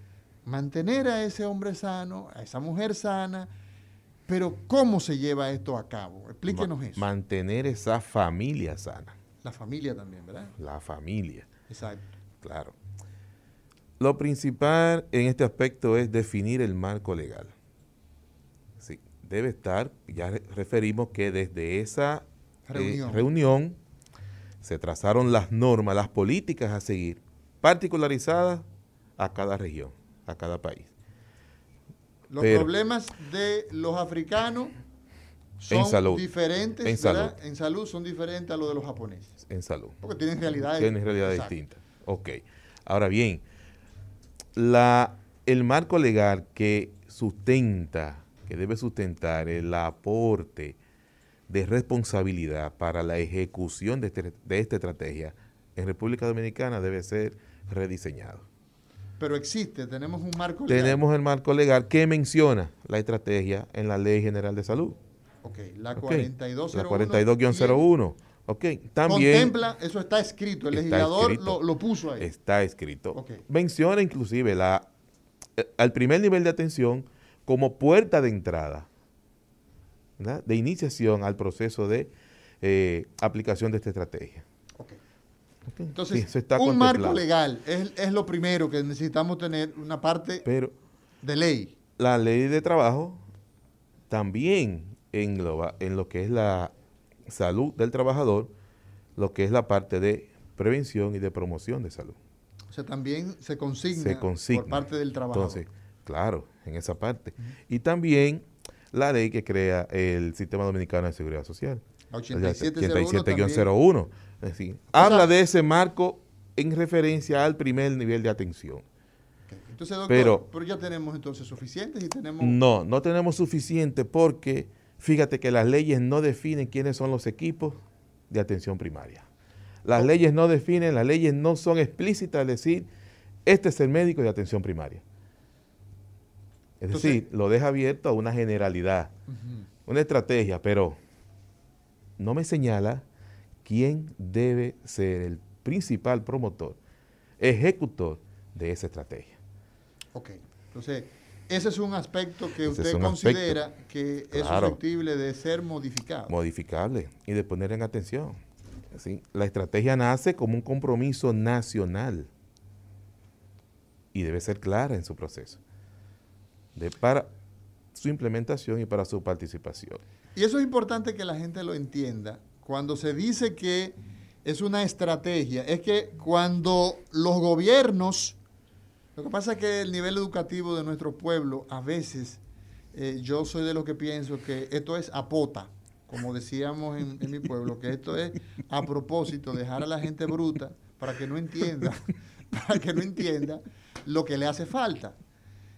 mantener a ese hombre sano, a esa mujer sana, pero ¿cómo se lleva esto a cabo? Explíquenos eso. Mantener esa familia sana. La familia también, ¿verdad? La familia. Exacto. Claro. Lo principal en este aspecto es definir el marco legal. Sí, debe estar, ya referimos que desde esa eh, reunión se trazaron las normas, las políticas a seguir, particularizadas a cada región a cada país. Los problemas de los africanos son diferentes, en salud. En salud son diferentes a los de los japoneses. En salud. Porque tienen realidades, tienen realidades distintas. Ok. Ahora bien, la, el marco legal que sustenta, que debe sustentar el aporte de responsabilidad para la ejecución de, este, de esta estrategia en República Dominicana debe ser rediseñado pero existe, tenemos un marco legal. Tenemos el marco legal que menciona la estrategia en la Ley General de Salud. Ok, la 4201. La 42-01. Ok, también. Contempla, eso está escrito, el legislador Lo, puso ahí. Está escrito. Menciona inclusive la, eh, al primer nivel de atención como puerta de entrada, de iniciación al proceso de eh, aplicación de esta estrategia. Entonces, un marco legal es, lo primero que necesitamos tener, una parte Pero de ley. La ley de trabajo también engloba en lo que es la salud del trabajador, lo que es la parte de prevención y de promoción de salud. O sea, también se consigna, por parte del trabajador. Entonces, claro, en esa parte. Y también la ley que crea el Sistema Dominicano de Seguridad Social. 87-01 habla de ese marco en referencia al primer nivel de atención. Entonces, doctor, pero, pero, ya tenemos entonces suficientes y tenemos... No, no tenemos suficiente porque fíjate que las leyes no definen quiénes son los equipos de atención primaria. Las leyes no definen, las leyes no son explícitas al decir, este es el médico de atención primaria. Es decir, lo deja abierto a una generalidad, una estrategia, pero no me señala quién debe ser el principal promotor, ejecutor de esa estrategia. Ok, entonces ese es un aspecto que usted considera que es susceptible de ser modificado. Modificable y de poner en atención. La estrategia nace como un compromiso nacional y debe ser clara en su proceso de, para su implementación y para su participación. Y eso es importante que la gente lo entienda, cuando se dice que es una estrategia, es que cuando los gobiernos, lo que pasa es que el nivel educativo de nuestro pueblo, a veces, eh, yo soy de los que pienso que esto es apota, como decíamos en, mi pueblo, que esto es a propósito, dejar a la gente bruta para que no entienda, (laughs) para que no entienda lo que le hace falta.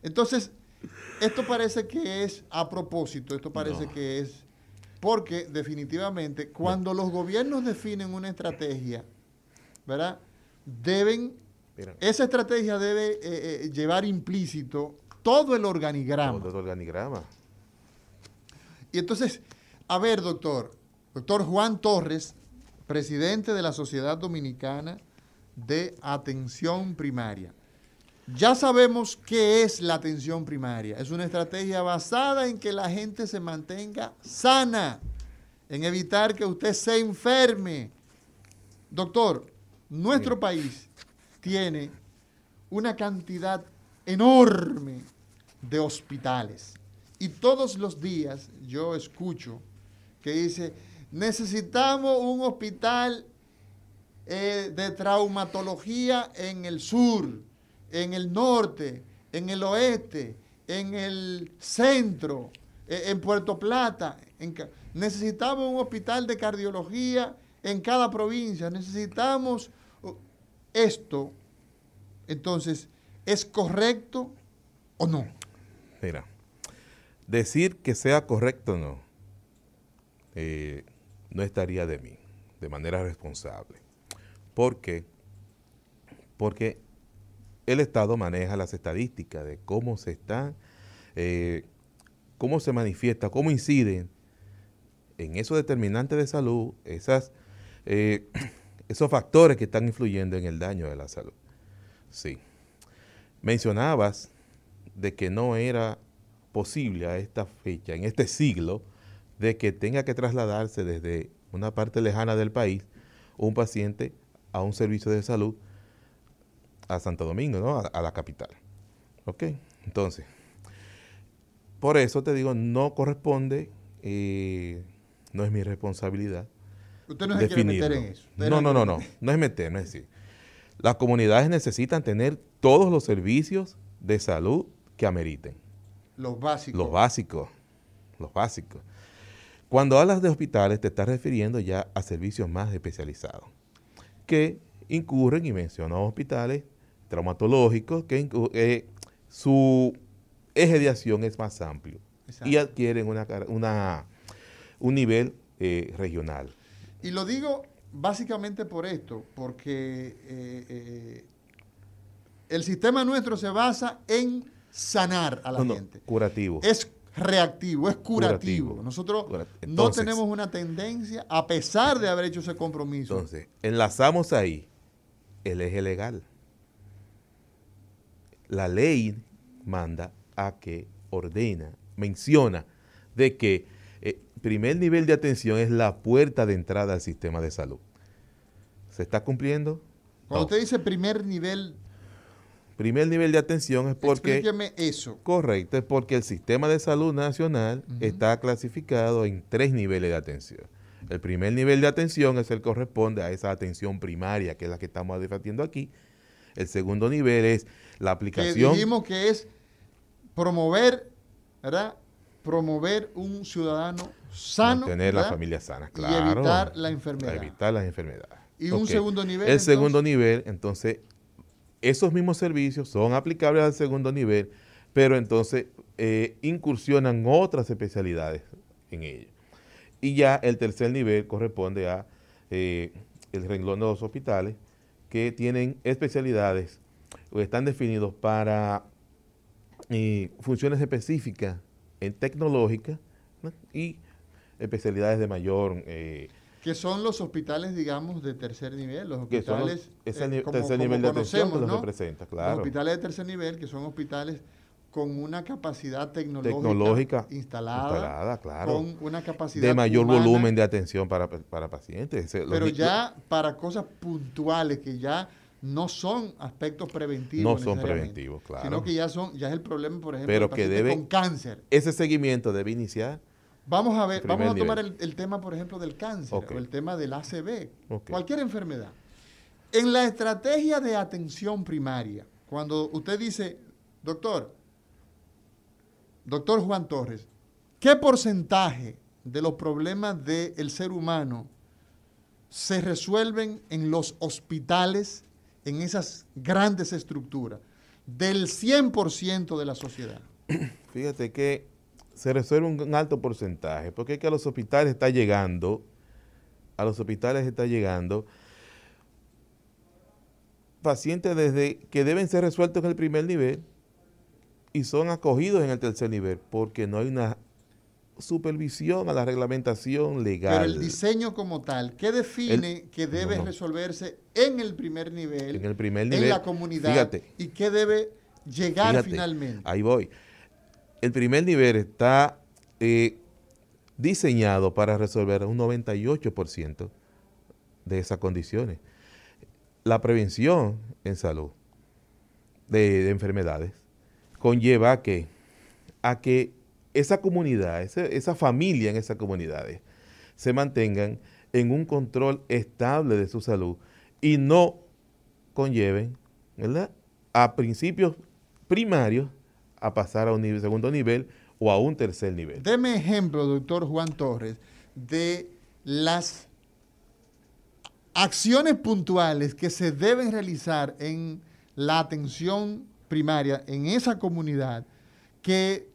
Entonces, esto parece que es a propósito, esto parece que es porque definitivamente cuando los gobiernos definen una estrategia, ¿verdad? Deben, esa estrategia debe eh, eh, llevar implícito todo el organigrama. Todo el organigrama. Y entonces, a ver, doctor, doctor Juan Torres, presidente de la Sociedad Dominicana de Atención Primaria. Ya sabemos qué es la atención primaria. Es una estrategia basada en que la gente se mantenga sana, en evitar que usted se enferme. Doctor, nuestro país tiene una cantidad enorme de hospitales. Y todos los días yo escucho que dice, necesitamos un hospital eh, de traumatología en el sur, en el norte, en el oeste, en el centro, eh, en Puerto Plata. necesitamos un hospital de cardiología en cada provincia. Necesitamos esto. Entonces, ¿es correcto o no? Mira, decir que sea correcto o no, eh, no estaría de mí, de manera responsable. ¿Por qué? Porque el Estado maneja las estadísticas de cómo se están, eh, cómo se manifiesta, cómo inciden en esos determinantes de salud, esas, eh, (clears throat) esos factores que están influyendo en el daño de la salud. Sí. Mencionabas de que no era posible a esta fecha, en este siglo, de que tenga que trasladarse desde una parte lejana del país un paciente a un servicio de salud a Santo Domingo, ¿no? a, la capital. ¿Ok? Entonces, por eso te digo, no corresponde, eh, no es mi responsabilidad. Usted no se quiere meter en eso. No, no, no, no, no es meter, no es decir. Las comunidades necesitan tener todos los servicios de salud que ameriten. Los básicos. Los básicos, los básicos. Cuando hablas de hospitales te estás refiriendo ya a servicios más especializados que incurren, y mencionó hospitales traumatológicos, que eh, su eje de acción es más amplio y adquieren una, una, un nivel eh, regional. Y lo digo básicamente por esto, porque eh, el sistema nuestro se basa en sanar a la gente. curativo. Es reactivo, es curativo. Nosotros no tenemos una tendencia, a pesar de haber hecho ese compromiso. Entonces, enlazamos ahí el eje legal. La ley manda a que ordena, menciona de que eh, primer nivel de atención es la puerta de entrada al sistema de salud. ¿Se está cumpliendo? Cuando usted dice primer nivel Primer nivel de atención es porque... Explíqueme eso. Correcto, es porque el sistema de salud nacional está clasificado en tres niveles de atención. El primer nivel de atención es el que corresponde a esa atención primaria, que es la que estamos debatiendo aquí. El segundo nivel es la aplicación... Que dijimos que es promover, ¿verdad? Promover un ciudadano sano. Tener la familia sana, claro. Y evitar la enfermedad. Evitar las enfermedades. Y un segundo nivel. El segundo nivel, entonces, esos mismos servicios son aplicables al segundo nivel, pero entonces eh, incursionan otras especialidades en ello. Y ya el tercer nivel corresponde a eh, el renglón de los hospitales que tienen especialidades están definidos para eh, funciones específicas en tecnológica y especialidades de mayor que son los hospitales, digamos, de tercer nivel, los hospitales... eh, tercer nivel de atención que los representa, claro. Los hospitales de tercer nivel, que son hospitales con una capacidad tecnológica, instalada, claro. con una capacidad de mayor volumen de atención para, para pacientes. Pero ya para cosas puntuales que ya no son aspectos preventivos. No son preventivos, claro. Sino que ya son, ya es el problema, por ejemplo, Pero que debe, con cáncer. Ese seguimiento debe iniciar Vamos a ver, vamos a tomar el, tema, por ejemplo, del cáncer o el tema del ACV, cualquier enfermedad. En la estrategia de atención primaria, cuando usted dice, doctor, doctor Juan Torres, ¿qué porcentaje de los problemas del ser humano se resuelven en los hospitales, en esas grandes estructuras, del 100% de la sociedad? (clears throat) Fíjate que se resuelve un alto porcentaje, porque es que a los hospitales está llegando, a los hospitales está llegando pacientes desde que deben ser resueltos en el primer nivel y son acogidos en el tercer nivel, porque no hay una supervisión a la reglamentación legal. Pero el diseño como tal, ¿qué define que debe resolverse en el primer nivel? En el primer nivel. En la comunidad. ¿Y qué debe llegar finalmente? Ahí voy. El primer nivel está eh, diseñado para resolver un 98% de esas condiciones. La prevención en salud de, enfermedades conlleva a que, a que esa comunidad, esa, familia en esas comunidades, se mantengan en un control estable de su salud y no conlleven a principios primarios a pasar a un segundo nivel o a un tercer nivel. Deme ejemplo, doctor Juan Torres, de las acciones puntuales que se deben realizar en la atención primaria en esa comunidad que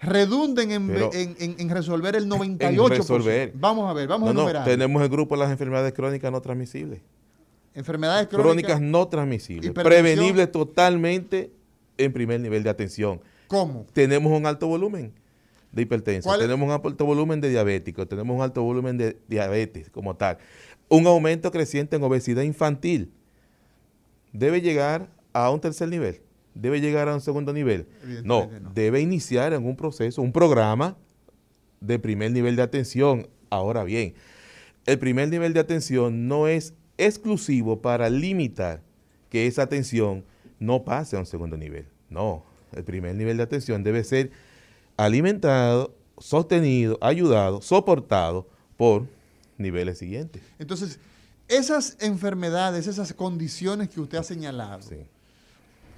redunden en, resolver el 98%. Vamos a ver, vamos a enumerar. tenemos el grupo de las enfermedades crónicas no transmisibles. Enfermedades crónicas, no transmisibles. Prevenibles totalmente en primer nivel de atención. ¿Cómo? Tenemos un alto volumen de hipertensión, tenemos un alto volumen de diabéticos, tenemos un alto volumen de diabetes como tal. Un aumento creciente en obesidad infantil. Debe llegar a un tercer nivel debe llegar a un segundo nivel. No, debe iniciar en un proceso, un programa de primer nivel de atención. Ahora bien, el primer nivel de atención no es exclusivo para limitar que esa atención no pase a un segundo nivel. No, el primer nivel de atención debe ser alimentado, sostenido, ayudado, soportado por niveles siguientes. Entonces, esas enfermedades, esas condiciones que usted ha señalado,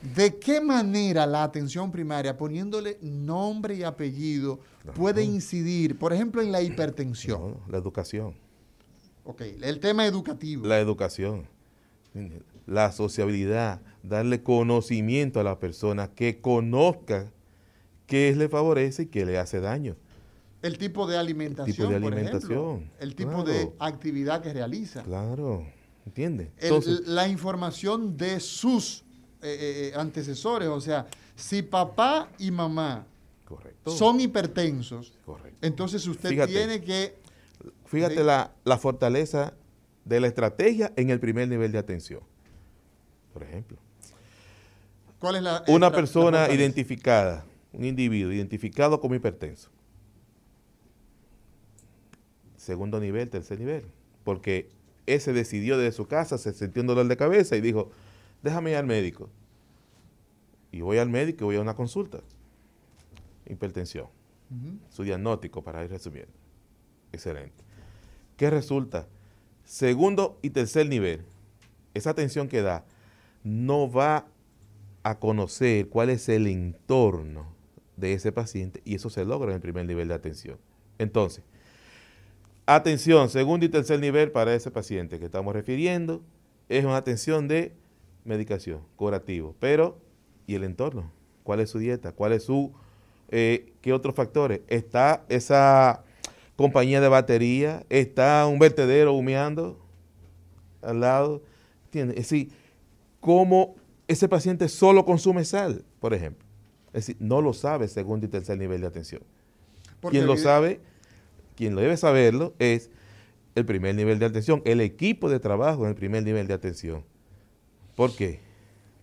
¿De qué manera la atención primaria, poniéndole nombre y apellido, puede incidir, por ejemplo, en la hipertensión? la educación. Ok, el tema educativo. La educación, la sociabilidad, darle conocimiento a la persona, que conozca qué le favorece y qué le hace daño. El tipo de alimentación, tipo de alimentación el tipo de actividad que realiza. Claro, ¿entiende? la información de sus eh, eh, eh, antecesores. O sea, si papá y mamá son hipertensos, entonces usted tiene que... Fíjate la, la fortaleza de la estrategia en el primer nivel de atención. Por ejemplo. ¿Cuál es la, Una persona identificada, un individuo identificado como hipertenso. Segundo nivel, tercer nivel. Porque ese decidió desde su casa, se sintió un dolor de cabeza y dijo, déjame ir al médico. Y voy al médico y voy a una consulta. Hipertensión. Su diagnóstico para ir resumiendo. Excelente. ¿Qué resulta? Segundo y tercer nivel, esa atención que da no va a conocer cuál es el entorno de ese paciente y eso se logra en el primer nivel de atención. Entonces, atención, segundo y tercer nivel para ese paciente que estamos refiriendo es una atención de medicación, curativo. Pero, ¿y el entorno? ¿Cuál es su dieta? ¿Cuál es su... Eh, ¿Qué otros factores? ¿Está esa compañía de batería? ¿Está un vertedero humeando al lado? ¿Entiendes? Es decir, ¿cómo ese paciente solo consume sal, por ejemplo? Es decir, no lo sabe segundo y tercer nivel de atención. quien lo sabe, quien lo debe saberlo es el primer nivel de atención, el equipo de trabajo en el primer nivel de atención. ¿Por qué?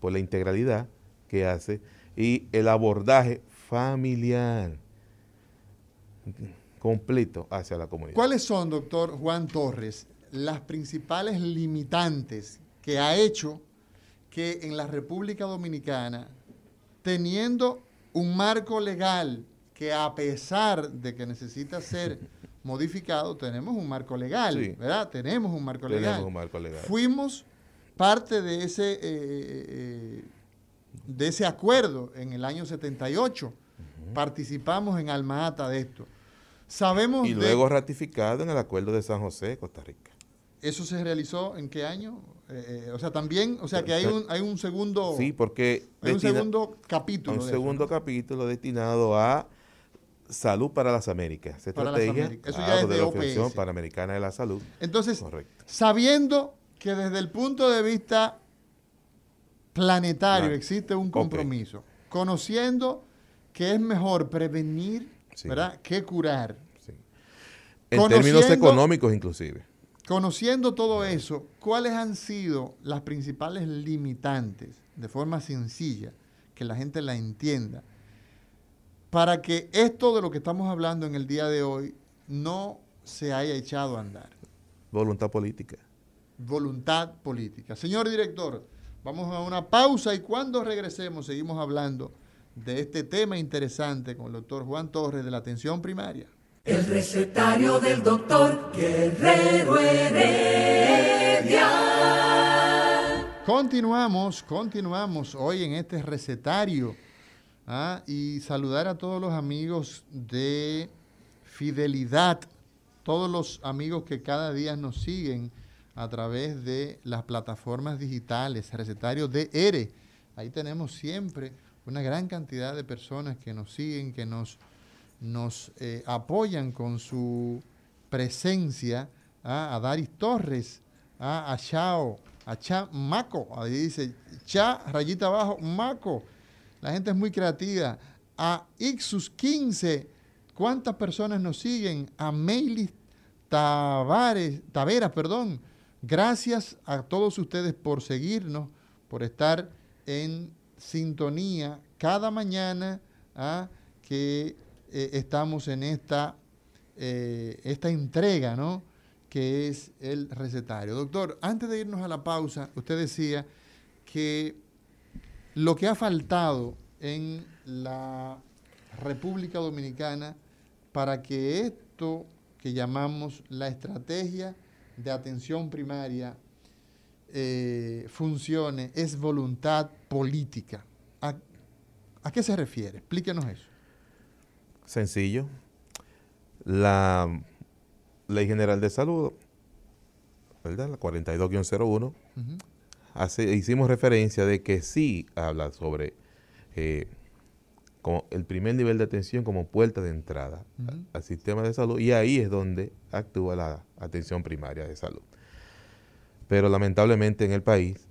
Por la integralidad que hace y el abordaje familiar completo hacia la comunidad. ¿Cuáles son, doctor Juan Torres, las principales limitantes que ha hecho que en la República Dominicana, teniendo un marco legal que a pesar de que necesita ser (laughs) modificado, tenemos un marco legal, ¿verdad? Tenemos un marco legal. un marco legal. Fuimos parte de ese, eh, eh, de ese acuerdo en el año 78. Participamos en Almata de esto. Sabemos y luego ratificado en el acuerdo de San José, Costa Rica. ¿Eso se realizó en qué año? Eh, o sea, también, o sea, que hay un, hay un segundo... Sí, porque... Hay un segundo capítulo. Un segundo capítulo destinado a Salud para las Américas. Estrategia Eso ya es de, la Organización Panamericana de la Salud. Entonces, sabiendo que desde el punto de vista planetario existe un compromiso, conociendo que es mejor prevenir ¿verdad? Que curar. En términos económicos inclusive. Conociendo todo eso, ¿cuáles han sido las principales limitantes, de forma sencilla, que la gente la entienda, para que esto de lo que estamos hablando en el día de hoy no se haya echado a andar? Voluntad política. Voluntad política. Señor director, vamos a una pausa y cuando regresemos seguimos hablando de este tema interesante con el doctor Juan Torres de la atención primaria. El recetario del doctor Guerrero Heredia. Continuamos, continuamos hoy en este recetario ¿ah? y saludar a todos los amigos de Fidelidad, todos los amigos que cada día nos siguen a través de las plataformas digitales, recetario de ERE. Ahí tenemos siempre una gran cantidad de personas que nos siguen, que nos nos eh, apoyan con su presencia ¿ah? a Daris Torres, ¿ah? a Chao, a Cha Maco, ahí dice Cha, rayita abajo, Maco. La gente es muy creativa. A Ixus 15, ¿cuántas personas nos siguen? A Meilis Tavares, Taveras, perdón. Gracias a todos ustedes por seguirnos, por estar en sintonía cada mañana ¿ah? que eh, estamos en esta, eh, esta entrega, ¿no? Que es el recetario. Doctor, antes de irnos a la pausa, usted decía que lo que ha faltado en la República Dominicana para que esto que llamamos la estrategia de atención primaria eh, funcione es voluntad política. ¿A qué se refiere? Explíquenos eso sencillo. La Ley General de Salud, ¿verdad? La 42-01, hicimos referencia de que sí habla sobre eh, como el primer nivel de atención como puerta de entrada al sistema de salud y ahí es donde actúa la atención primaria de salud. Pero lamentablemente en el país,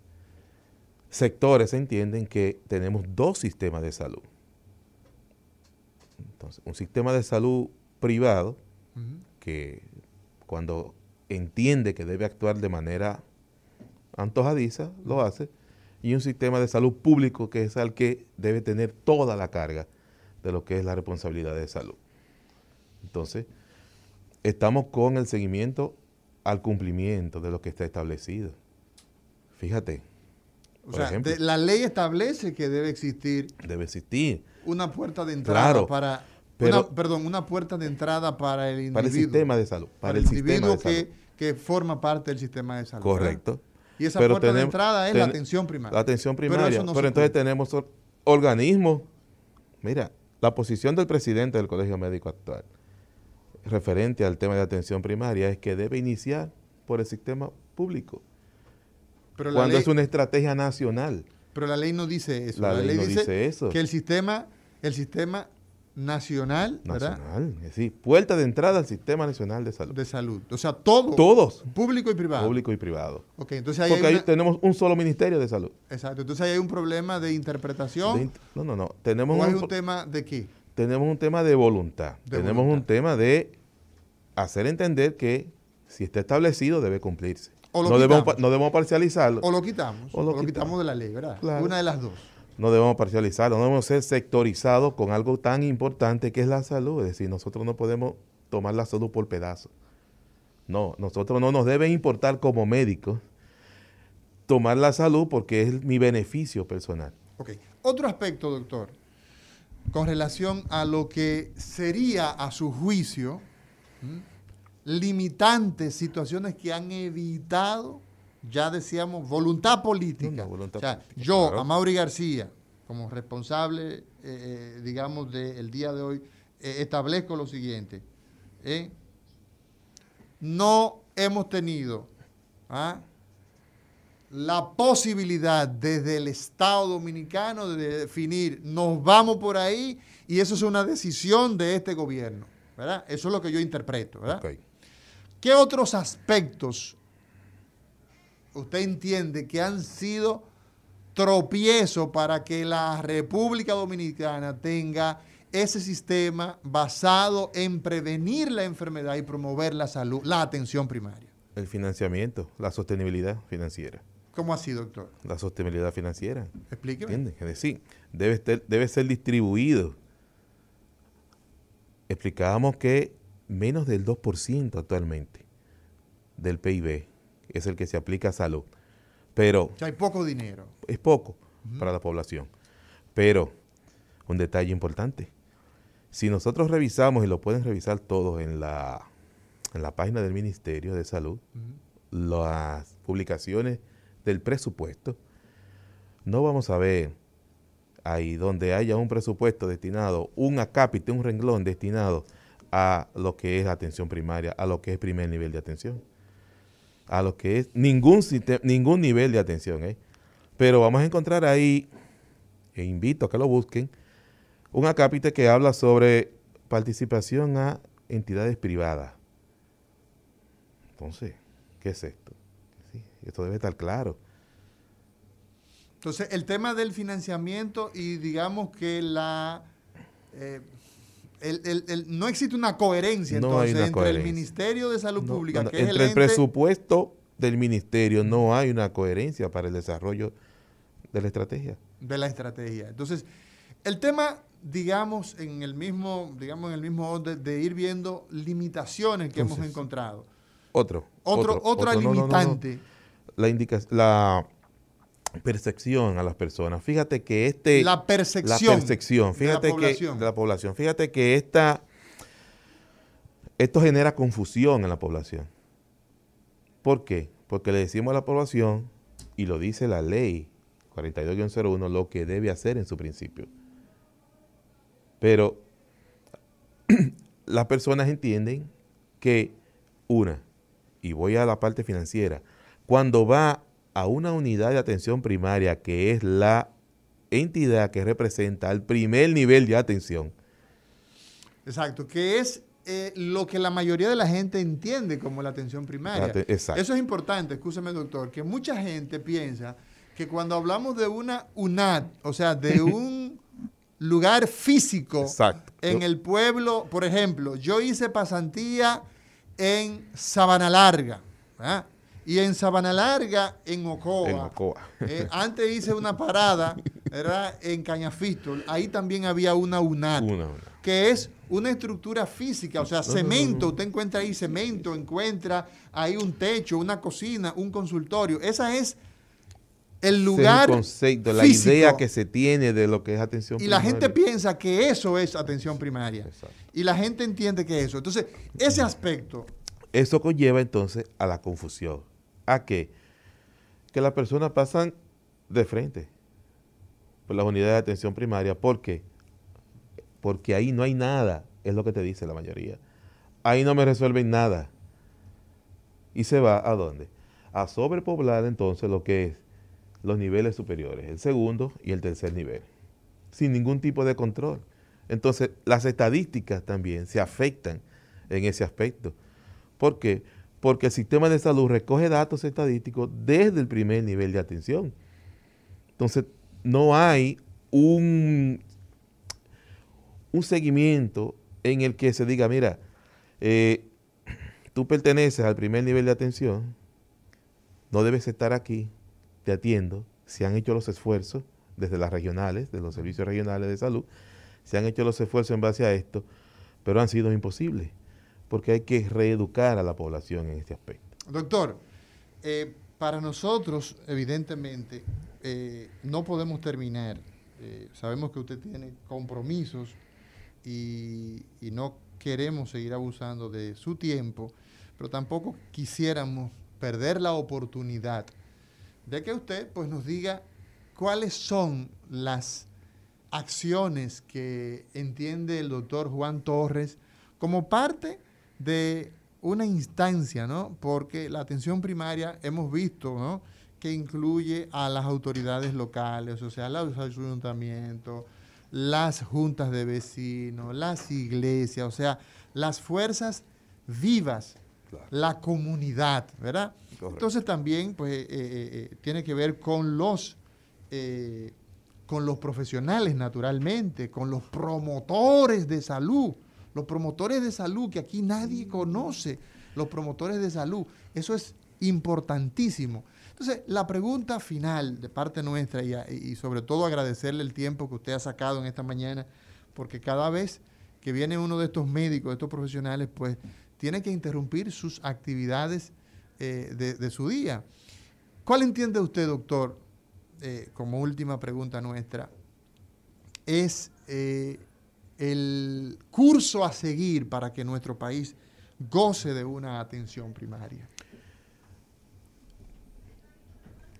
sectores entienden que tenemos dos sistemas de salud. Entonces, un sistema de salud privado que cuando entiende que debe actuar de manera antojadiza, lo hace, y un sistema de salud público que es el que debe tener toda la carga de lo que es la responsabilidad de salud. Entonces, estamos con el seguimiento al cumplimiento de lo que está establecido. Fíjate. O sea, la ley establece que debe existir. Debe existir una puerta de entrada para perdón, una puerta de entrada para el individuo. Para el sistema de salud. Para, el, individuo que, que, forma parte del sistema de salud. Correcto. Y esa puerta de entrada es la atención primaria. La atención primaria. Pero, entonces tenemos organismos. Mira, la posición del presidente del Colegio Médico actual referente al tema de atención primaria es que debe iniciar por el sistema público. Pero cuando es una estrategia nacional. Pero la ley no dice eso. La, ley, no dice, eso. Que el sistema el sistema nacional, nacional, sí, puerta de entrada al sistema nacional de salud. De salud, o sea, todo. Todos. Público y privado. Público y privado. Ok, entonces ahí Porque ahí tenemos un solo ministerio de salud. Exacto, entonces ahí hay un problema de interpretación. no, no, no. Tenemos ¿O hay un, tema de qué? Tenemos un tema de voluntad. tenemos un tema de hacer entender que si está establecido debe cumplirse. no, debemos, no debemos parcializarlo. O lo quitamos. O lo, quitamos. de la ley, ¿verdad? Una de las dos no debemos parcializarlo, no debemos ser sectorizados con algo tan importante que es la salud. Es decir, nosotros no podemos tomar la salud por pedazos. No, nosotros no nos debe importar como médicos tomar la salud porque es mi beneficio personal. Otro aspecto, doctor, con relación a lo que sería a su juicio limitantes, situaciones que han evitado ya decíamos, voluntad política. yo, a Mauri García, como responsable, eh, eh, digamos, del día de hoy, eh, establezco lo siguiente. No hemos tenido ¿ah? la posibilidad desde el Estado Dominicano de definir, nos vamos por ahí y eso es una decisión de este gobierno. ¿verdad? Eso es lo que yo interpreto. ¿verdad? ¿Qué otros aspectos usted entiende que han sido tropiezos para que la República Dominicana tenga ese sistema basado en prevenir la enfermedad y promover la salud, la atención primaria? El financiamiento, la sostenibilidad financiera. ¿Cómo así, doctor? La sostenibilidad financiera. Explíqueme. ¿Entiendes? Es decir, debe, ser, debe ser distribuido. Explicábamos que menos del 2% actualmente del PIB es el que se aplica a salud. Pero... hay poco dinero. Es poco para la población. Pero, un detalle importante. Si nosotros revisamos, y lo pueden revisar todos en la, en la página del Ministerio de Salud, las publicaciones del presupuesto, no vamos a ver ahí donde haya un presupuesto destinado, un acápite, un renglón destinado a lo que es atención primaria, a lo que es primer nivel de atención, a lo que es ningún, ningún nivel de atención. ¿eh? Pero vamos a encontrar ahí, e invito a que lo busquen, un acápite que habla sobre participación a entidades privadas. Entonces, ¿qué es esto? esto debe estar claro. Entonces, el tema del financiamiento y digamos que la... Eh, no existe una coherencia entonces entre el Ministerio de Salud Pública, que es entre el, presupuesto del ministerio no hay una coherencia para el desarrollo de la estrategia. De la estrategia. Entonces, el tema, digamos, en el mismo, digamos, en el mismo orden de ir viendo limitaciones que hemos encontrado. Otro. Otro, otra limitante. la, indica, la percepción a las personas. Fíjate que este... La percepción. La percepción. Fíjate que... De la población. Fíjate que esta... Esto genera confusión en la población. ¿Por qué? Porque le decimos a la población, y lo dice la ley 42-01, lo que debe hacer en su principio. Pero (clears throat) las personas entienden que, una, y voy a la parte financiera, cuando va a una unidad de atención primaria que es la entidad que representa el primer nivel de atención. Exacto, que es eh, lo que la mayoría de la gente entiende como la atención primaria. Exacto. Eso es importante, escúcheme doctor, que mucha gente piensa que cuando hablamos de una UNAD, o sea, de (laughs) un lugar físico en el pueblo, por ejemplo, yo hice pasantía en Sabana Larga. ¿verdad? Y en Sabana Larga, en Ocoa. Eh, antes hice una parada, era en Cañafistol. Ahí también había una UNAT, que es una estructura física, o sea, cemento. usted encuentra ahí cemento, encuentra ahí un techo, una cocina, un consultorio. Esa es el lugar. el concepto, la idea que se tiene de lo que es atención primaria. Y la gente piensa que eso es atención primaria. Y la gente entiende que eso. Entonces, ese aspecto. Eso conlleva entonces a la confusión ¿A qué? Que las personas pasan de frente por las unidades de atención primaria. ¿Por qué? Porque ahí no hay nada, es lo que te dice la mayoría. Ahí no me resuelven nada. Y se va a dónde? A sobrepoblar entonces lo que es los niveles superiores, el segundo y el tercer nivel, sin ningún tipo de control. Entonces, las estadísticas también se afectan en ese aspecto. ¿Por qué? Porque el sistema de salud recoge datos estadísticos desde el primer nivel de atención. Entonces, no hay un, un seguimiento en el que se diga, mira, eh, tú perteneces al primer nivel de atención, no debes estar aquí, te atiendo, se han hecho los esfuerzos desde las regionales, de los servicios regionales de salud, se han hecho los esfuerzos en base a esto, pero han sido imposibles porque hay que reeducar a la población en este aspecto. Doctor, eh, para nosotros, evidentemente, eh, no podemos terminar. Eh, sabemos que usted tiene compromisos y, y, no queremos seguir abusando de su tiempo, pero tampoco quisiéramos perder la oportunidad de que usted pues, nos diga cuáles son las acciones que entiende el doctor Juan Torres como parte de una instancia, ¿no? Porque la atención primaria hemos visto, ¿no? Que incluye a las autoridades locales, o sea, los ayuntamientos, las juntas de vecinos, las iglesias, o sea, las fuerzas vivas, la comunidad, ¿verdad? Entonces también, pues, eh, eh, eh, tiene que ver con los con los profesionales naturalmente, con los promotores de salud, los promotores de salud que aquí nadie conoce, los promotores de salud. Eso es importantísimo. Entonces, la pregunta final de parte nuestra y, sobre todo agradecerle el tiempo que usted ha sacado en esta mañana, porque cada vez que viene uno de estos médicos, de estos profesionales, pues tiene que interrumpir sus actividades eh, de, su día. ¿Cuál entiende usted, doctor, eh, como última pregunta nuestra, es eh, el curso a seguir para que nuestro país goce de una atención primaria?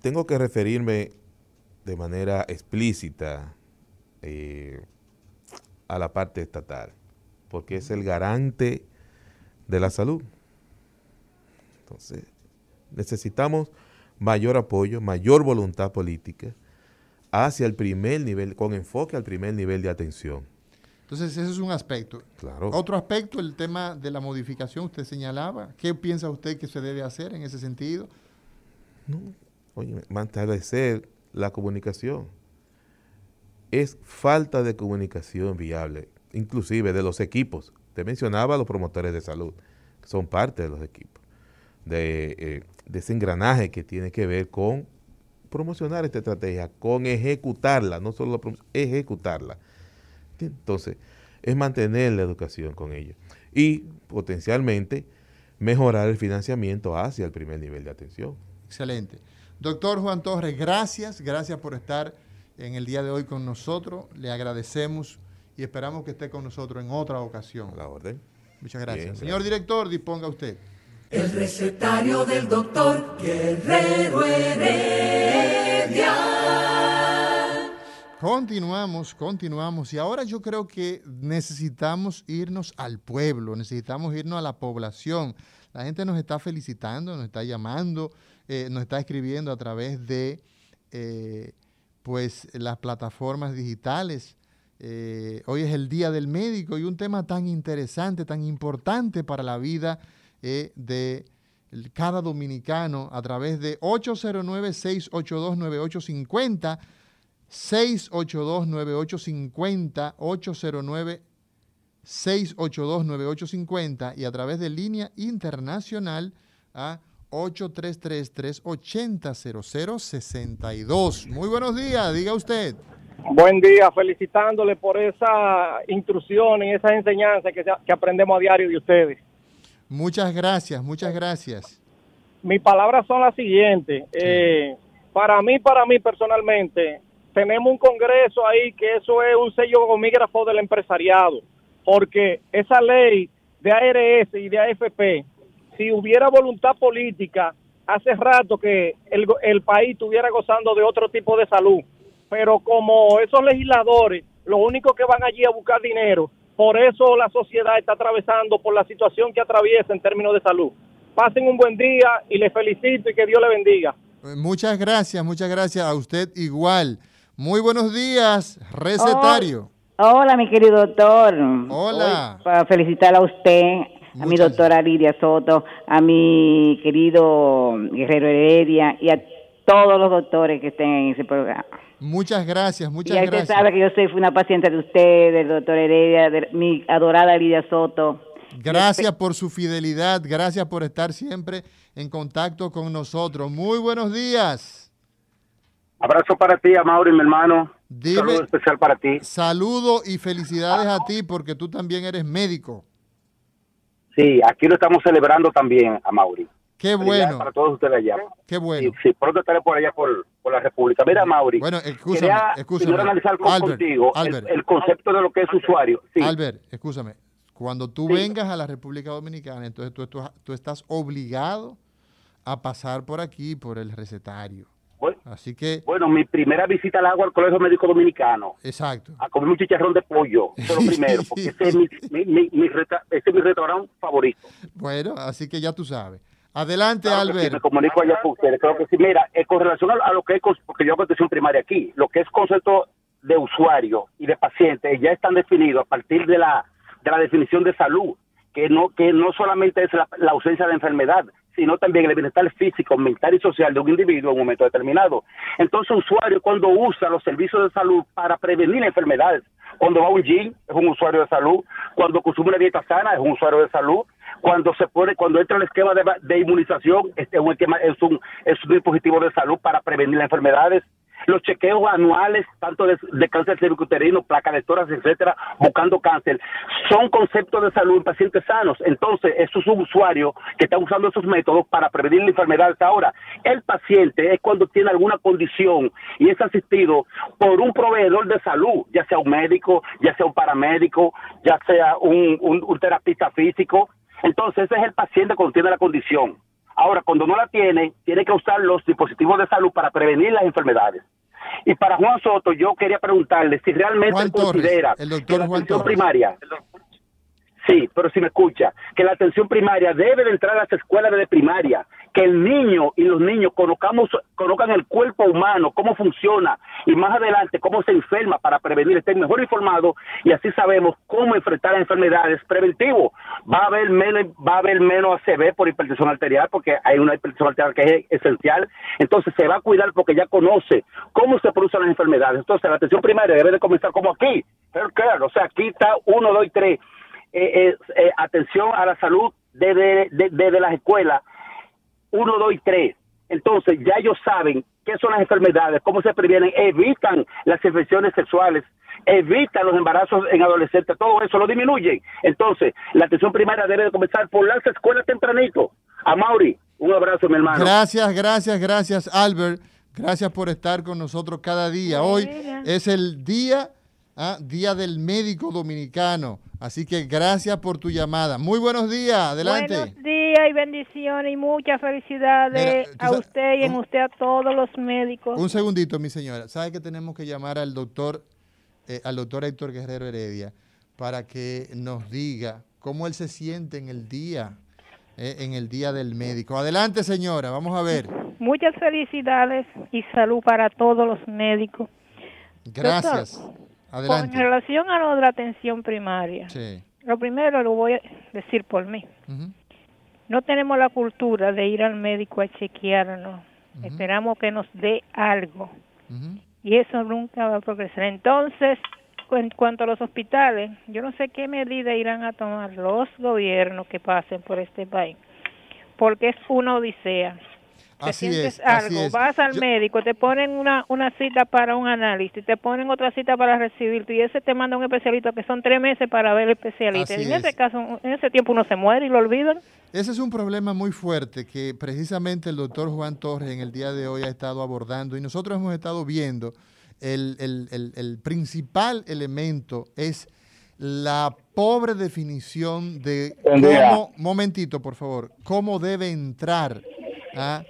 tengo que referirme de manera explícita eh, a la parte estatal, porque es el garante de la salud. Entonces, necesitamos mayor apoyo, mayor voluntad política hacia el primer nivel, con enfoque al primer nivel de atención. Entonces, ese es un aspecto. Claro. Otro aspecto, el tema de la modificación, usted señalaba. ¿Qué piensa usted que se debe hacer en ese sentido? No, oye, mantener la comunicación. Es falta de comunicación viable, inclusive de los equipos. Te mencionaba a los promotores de salud, que son parte de los equipos, de, eh, de ese engranaje que tiene que ver con promocionar esta estrategia, con ejecutarla, no solo ejecutarla. Entonces, es mantener la educación con ellos y potencialmente mejorar el financiamiento hacia el primer nivel de atención. Excelente. Doctor Juan Torres, gracias, gracias por estar en el día de hoy con nosotros. Le agradecemos y esperamos que esté con nosotros en otra ocasión. la orden. Muchas gracias. Señor director, disponga usted. El recetario del doctor Guerrero Heredia. Continuamos, continuamos. Y ahora yo creo que necesitamos irnos al pueblo, necesitamos irnos a la población. La gente nos está felicitando, nos está llamando. Eh, nos está escribiendo a través de eh, pues, las plataformas digitales. Eh, hoy es el Día del Médico y un tema tan interesante, tan importante para la vida de cada dominicano a través de 809-682-9850, 682-9850, 809-682-9850 y a través de línea internacional a 833-380-0062. Muy buenos días, diga usted. Buen día, felicitándole por esa instrucción y esa enseñanza que, que aprendemos a diario de ustedes. Muchas gracias, muchas gracias. Mis palabras son las siguientes. Eh, para mí, para mí personalmente, tenemos un congreso ahí que eso es un sello gomígrafo del empresariado, porque esa ley de ARS y de AFP si hubiera voluntad política, hace rato que el, el país estuviera gozando de otro tipo de salud. Pero como esos legisladores, lo único que van allí a buscar dinero, por eso la sociedad está atravesando por la situación que atraviesa en términos de salud. Pasen un buen día y les felicito y que Dios le bendiga. Muchas gracias, muchas gracias a usted igual. Muy buenos días, recetario. Hola, mi querido doctor. Hola. para felicitar a usted, a mi doctora Lidia Soto, a mi querido Guerrero Heredia y a todos los doctores que estén en ese programa. Muchas gracias, muchas gracias. Y usted sabe que yo soy una paciente de usted, del doctor Heredia, de mi adorada Lidia Soto. Gracias por su fidelidad, gracias por estar siempre en contacto con nosotros. Muy buenos días. Abrazo para ti, Mauri, mi hermano. saludo especial para ti. Saludo y felicidades a ti porque tú también eres médico. Sí, aquí lo estamos celebrando también a Mauri. Qué bueno. Para todos ustedes allá. Qué bueno. Sí, pronto estaré por allá por, la República. Mira, Mauri. Bueno, escúchame, escúchame. analizar contigo el, concepto de lo que es usuario. Sí. Albert, escúchame. Cuando tú vengas a la República Dominicana, entonces tú, tú estás obligado a pasar por aquí, por el recetario. Bueno, Así que. Bueno, mi primera visita al agua al Colegio Médico Dominicano. Exacto. A comer un chicharrón de pollo. Eso es lo (laughs) primero, porque ese es mi, mi, mi, restaurante favorito. Bueno, así que ya tú sabes. Adelante, Albert. me comunico allá con ustedes. Creo que sí. Mira, eh, con relación a, lo que es, porque yo hago atención primaria aquí, lo que es concepto de usuario y de paciente ya están definidos a partir de la, de la definición de salud, que no, que no solamente es la ausencia de enfermedad, sino también el bienestar físico, mental y social de un individuo en un momento determinado. Entonces, un usuario cuando usa los servicios de salud para prevenir enfermedades, cuando va a un gym es un usuario de salud, cuando consume una dieta sana es un usuario de salud, cuando se pone, cuando entra el esquema de, inmunización es un es un, es un dispositivo de salud para prevenir las enfermedades, los chequeos anuales, tanto de, cáncer cervicuterino, placa de toras, etcétera, buscando cáncer, son conceptos de salud en pacientes sanos. Entonces, eso es un usuario que está usando esos métodos para prevenir la enfermedad. Ahora, el paciente es cuando tiene alguna condición y es asistido por un proveedor de salud, ya sea un médico, ya sea un paramédico, ya sea un, un terapista físico. Entonces, ese es el paciente cuando tiene la condición. Ahora, cuando no la tiene, tiene que usar los dispositivos de salud para prevenir las enfermedades. Y para Juan Soto, yo quería preguntarle si realmente considera el doctor la atención primaria, sí, pero si me escucha, que la atención primaria debe de entrar a las escuelas de primaria, que el niño y los niños conozcamos, conozcan el cuerpo humano, cómo funciona y más adelante cómo se enferma para prevenir, estén mejor informados y así sabemos cómo enfrentar las enfermedades preventivo. Va a haber menos, va a haber menos ACV por hipertensión arterial porque hay una hipertensión arterial que es esencial. Entonces se va a cuidar porque ya conoce cómo se producen las enfermedades. Entonces la atención primaria debe de comenzar como aquí, o sea, aquí está uno, dos y tres. Eh, eh, eh, atención a la salud desde, desde las escuelas uno, dos y tres. Entonces ya ellos saben qué son las enfermedades, cómo se previenen, evitan las infecciones sexuales, evitan los embarazos en adolescentes, todo eso lo disminuyen. Entonces, la atención primaria debe de comenzar por las escuelas tempranito. A Mauri, un abrazo, mi hermano. Gracias, gracias, gracias, Albert. Gracias por estar con nosotros cada día. Hoy es el día, ¿ah? día del médico dominicano. Así que gracias por tu llamada. Muy buenos días, adelante. Buenos días y bendiciones y muchas felicidades a usted y en usted a todos los médicos. Un segundito, mi señora. ¿Sabe que tenemos que llamar al doctor, eh, al doctor Héctor Guerrero Heredia para que nos diga cómo él se siente en el día, eh, en el día del médico? Adelante, señora, vamos a ver. Muchas felicidades y salud para todos los médicos. Gracias. Con relación a lo de la atención primaria, lo primero lo voy a decir por mí. No tenemos la cultura de ir al médico a chequearnos. Esperamos que nos dé algo. Y eso nunca va a progresar. Entonces, en cuanto a los hospitales, yo no sé qué medida irán a tomar los gobiernos que pasen por este país, porque es una odisea te sientes algo, vas al médico, te ponen una, una cita para un análisis, te ponen otra cita para recibirte y ese te manda un especialista que son tres meses para ver el especialista. en ese caso, en ese tiempo uno se muere y lo olvidan. Ese es un problema muy fuerte que precisamente el doctor Juan Torres en el día de hoy ha estado abordando y nosotros hemos estado viendo el, el, el, el principal elemento es la pobre definición de cómo, momentito por favor, cómo debe entrar a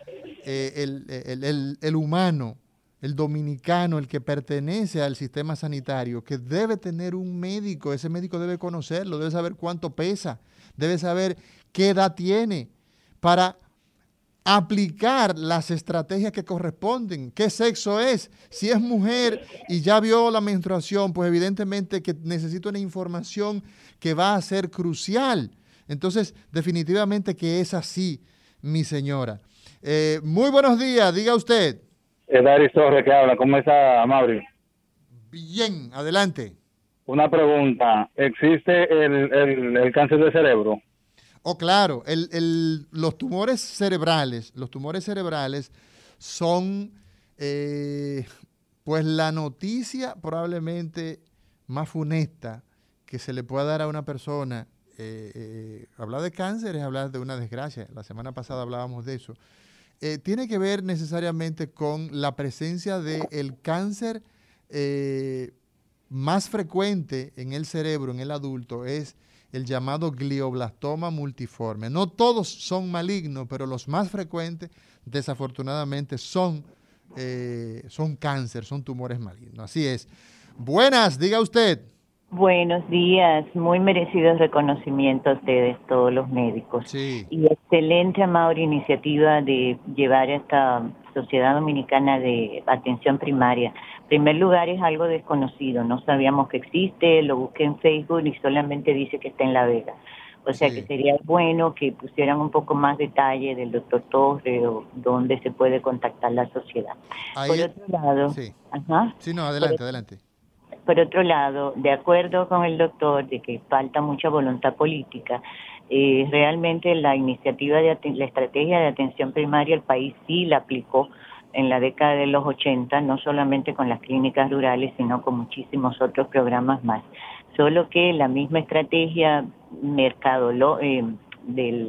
eh, el, el, humano, el dominicano, el que pertenece al sistema sanitario, que debe tener un médico, ese médico debe conocerlo, debe saber cuánto pesa, debe saber qué edad tiene para aplicar las estrategias que corresponden, qué sexo es, si es mujer y ya vio la menstruación, pues evidentemente que necesita una información que va a ser crucial. Entonces, definitivamente que es así, mi señora. Eh, muy buenos días, diga usted. Es Dari Torres que habla. ¿Cómo está, Mauri? Bien, adelante. Una pregunta. ¿Existe el, cáncer de cerebro? Oh, claro. los tumores cerebrales, los tumores cerebrales son, eh, pues, la noticia probablemente más funesta que se le pueda dar a una persona. Eh, hablar de cáncer es hablar de una desgracia. La semana pasada hablábamos de eso. Eh, tiene que ver necesariamente con la presencia del cáncer eh, más frecuente en el cerebro, en el adulto, es el llamado glioblastoma multiforme. No todos son malignos, pero los más frecuentes, desafortunadamente, son, eh, son cáncer, son tumores malignos. Así es. Buenas, diga usted. Buenos días, muy merecidos reconocimientos a ustedes, todos los médicos. Y excelente, Amaury, iniciativa de llevar a esta Sociedad Dominicana de Atención Primaria. En primer lugar, es algo desconocido, no sabíamos que existe, lo busqué en Facebook y solamente dice que está en La Vega. O sea que sería bueno que pusieran un poco más detalle del doctor Torre o dónde se puede contactar la sociedad. por otro lado, sí. sí, no, adelante, adelante. Por otro lado, de acuerdo con el doctor de que falta mucha voluntad política, eh, realmente la iniciativa de la estrategia de atención primaria el país sí la aplicó en la década de los 80, no solamente con las clínicas rurales, sino con muchísimos otros programas más. Solo que la misma estrategia mercado eh, del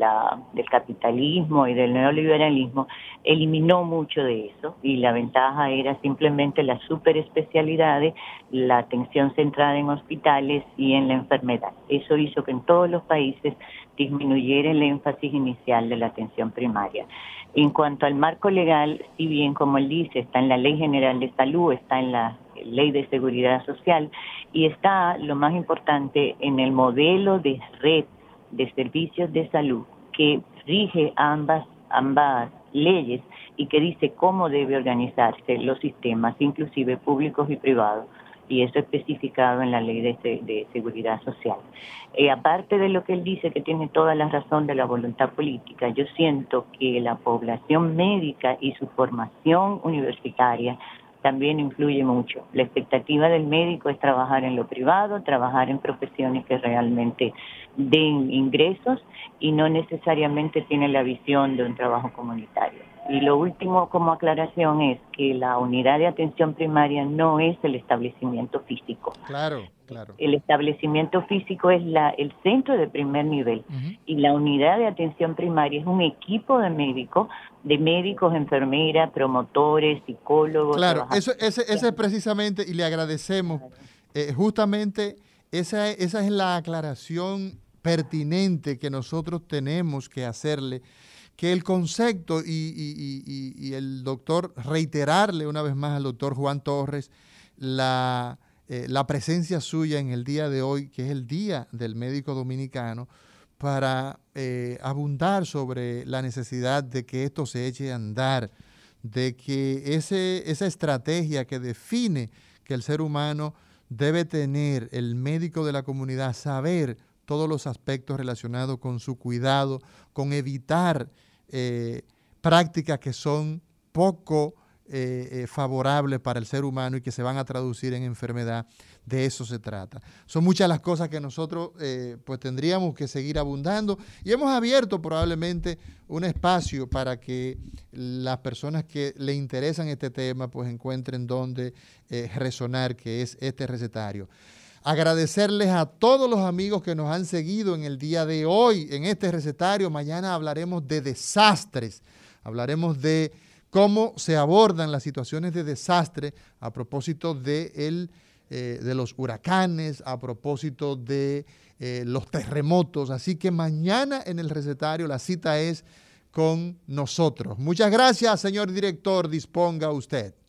capitalismo y del neoliberalismo eliminó mucho de eso y la ventaja era simplemente las superespecialidades, la atención centrada en hospitales y en la enfermedad. Eso hizo que en todos los países disminuyera el énfasis inicial de la atención primaria. En cuanto al marco legal, si bien como él dice, está en la Ley General de Salud, está en la Ley de Seguridad Social y está, lo más importante, en el modelo de red de servicios de salud que rige ambas, ambas leyes y que dice cómo debe organizarse los sistemas, inclusive públicos y privados y eso especificado en la ley de, seguridad social. Eh, aparte de lo que él dice, que tiene toda la razón de la voluntad política, yo siento que la población médica y su formación universitaria también influye mucho. La expectativa del médico es trabajar en lo privado, trabajar en profesiones que realmente den ingresos y no necesariamente tiene la visión de un trabajo comunitario. Y lo último como aclaración es que la unidad de atención primaria no es el establecimiento físico. Claro, claro. El establecimiento físico es la, el centro de primer nivel y la unidad de atención primaria es un equipo de médicos, de médicos, enfermeras, promotores, psicólogos. Claro, eso, ese, ese es precisamente, y le agradecemos, eh, justamente esa, esa es la aclaración pertinente que nosotros tenemos que hacerle que el concepto y, el doctor, reiterarle una vez más al doctor Juan Torres la, eh, la, presencia suya en el día de hoy, que es el Día del Médico Dominicano, para eh, abundar sobre la necesidad de que esto se eche a andar, de que ese, esa estrategia que define que el ser humano debe tener, el médico de la comunidad, saber todos los aspectos relacionados con su cuidado, con evitar eh, prácticas que son poco eh, eh, favorables para el ser humano y que se van a traducir en enfermedad. De eso se trata. Son muchas las cosas que nosotros pues tendríamos que seguir abundando y hemos abierto probablemente un espacio para que las personas que le interesan este tema pues encuentren donde resonar, que es este recetario. Agradecerles a todos los amigos que nos han seguido en el día de hoy en este recetario. Mañana hablaremos de desastres, hablaremos de cómo se abordan las situaciones de desastre a propósito de, eh, de los huracanes, a propósito de eh, los terremotos. Así que mañana en el recetario la cita es con nosotros. Muchas gracias, señor director. Disponga usted.